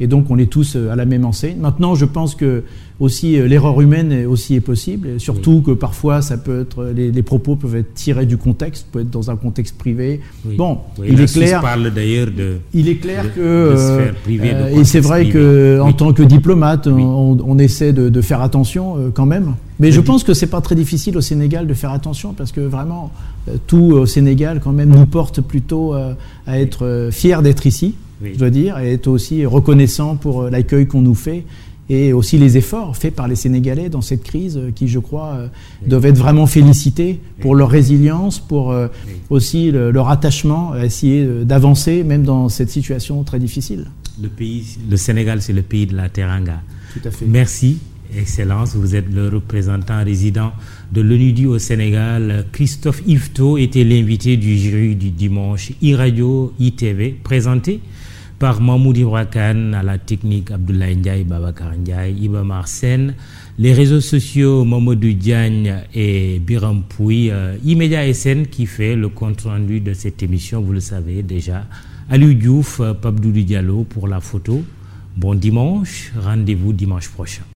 [SPEAKER 2] Et donc on est tous à la même enseigne. Maintenant, je pense que aussi euh, l'erreur humaine aussi est possible, surtout que parfois ça peut être les, propos peuvent être tirés du contexte, peut être dans un contexte privé. Bon,
[SPEAKER 1] il est clair. parle d'ailleurs de.
[SPEAKER 2] Il est clair que euh, euh, et c'est vrai que en tant que diplomate, on, essaie de, faire attention quand même. Mais je pense que c'est pas très difficile au Sénégal de faire attention parce que vraiment tout au Sénégal quand même nous porte plutôt à être fiers d'être ici, je dois dire, et être aussi reconnaissant pour l'accueil qu'on nous fait et aussi les efforts faits par les Sénégalais dans cette crise euh, qui, je crois, euh, doivent être vraiment félicités pour leur résilience, pour euh, aussi leur attachement à essayer d'avancer même dans cette situation très difficile.
[SPEAKER 1] Le, pays, le Sénégal, c'est le pays de la Teranga.
[SPEAKER 2] Tout à fait.
[SPEAKER 1] Merci, Excellence. Vous êtes le représentant résident de l'ONUDI au Sénégal. Christophe Yvetot était l'invité du jury du dimanche e-radio ITV, présenté par Mahmoud Ibrakan à la technique Abdoulaye Ndiaye, Babacar Ndiaye, Iba Marsen, les réseaux sociaux Mamadou Diagne et Biram Pouy, euh, Immédiat SN qui fait le compte rendu de cette émission, vous le savez déjà. Aliou Diouf, euh, Pabdou Diallo pour la photo. Bon dimanche, rendez-vous dimanche prochain.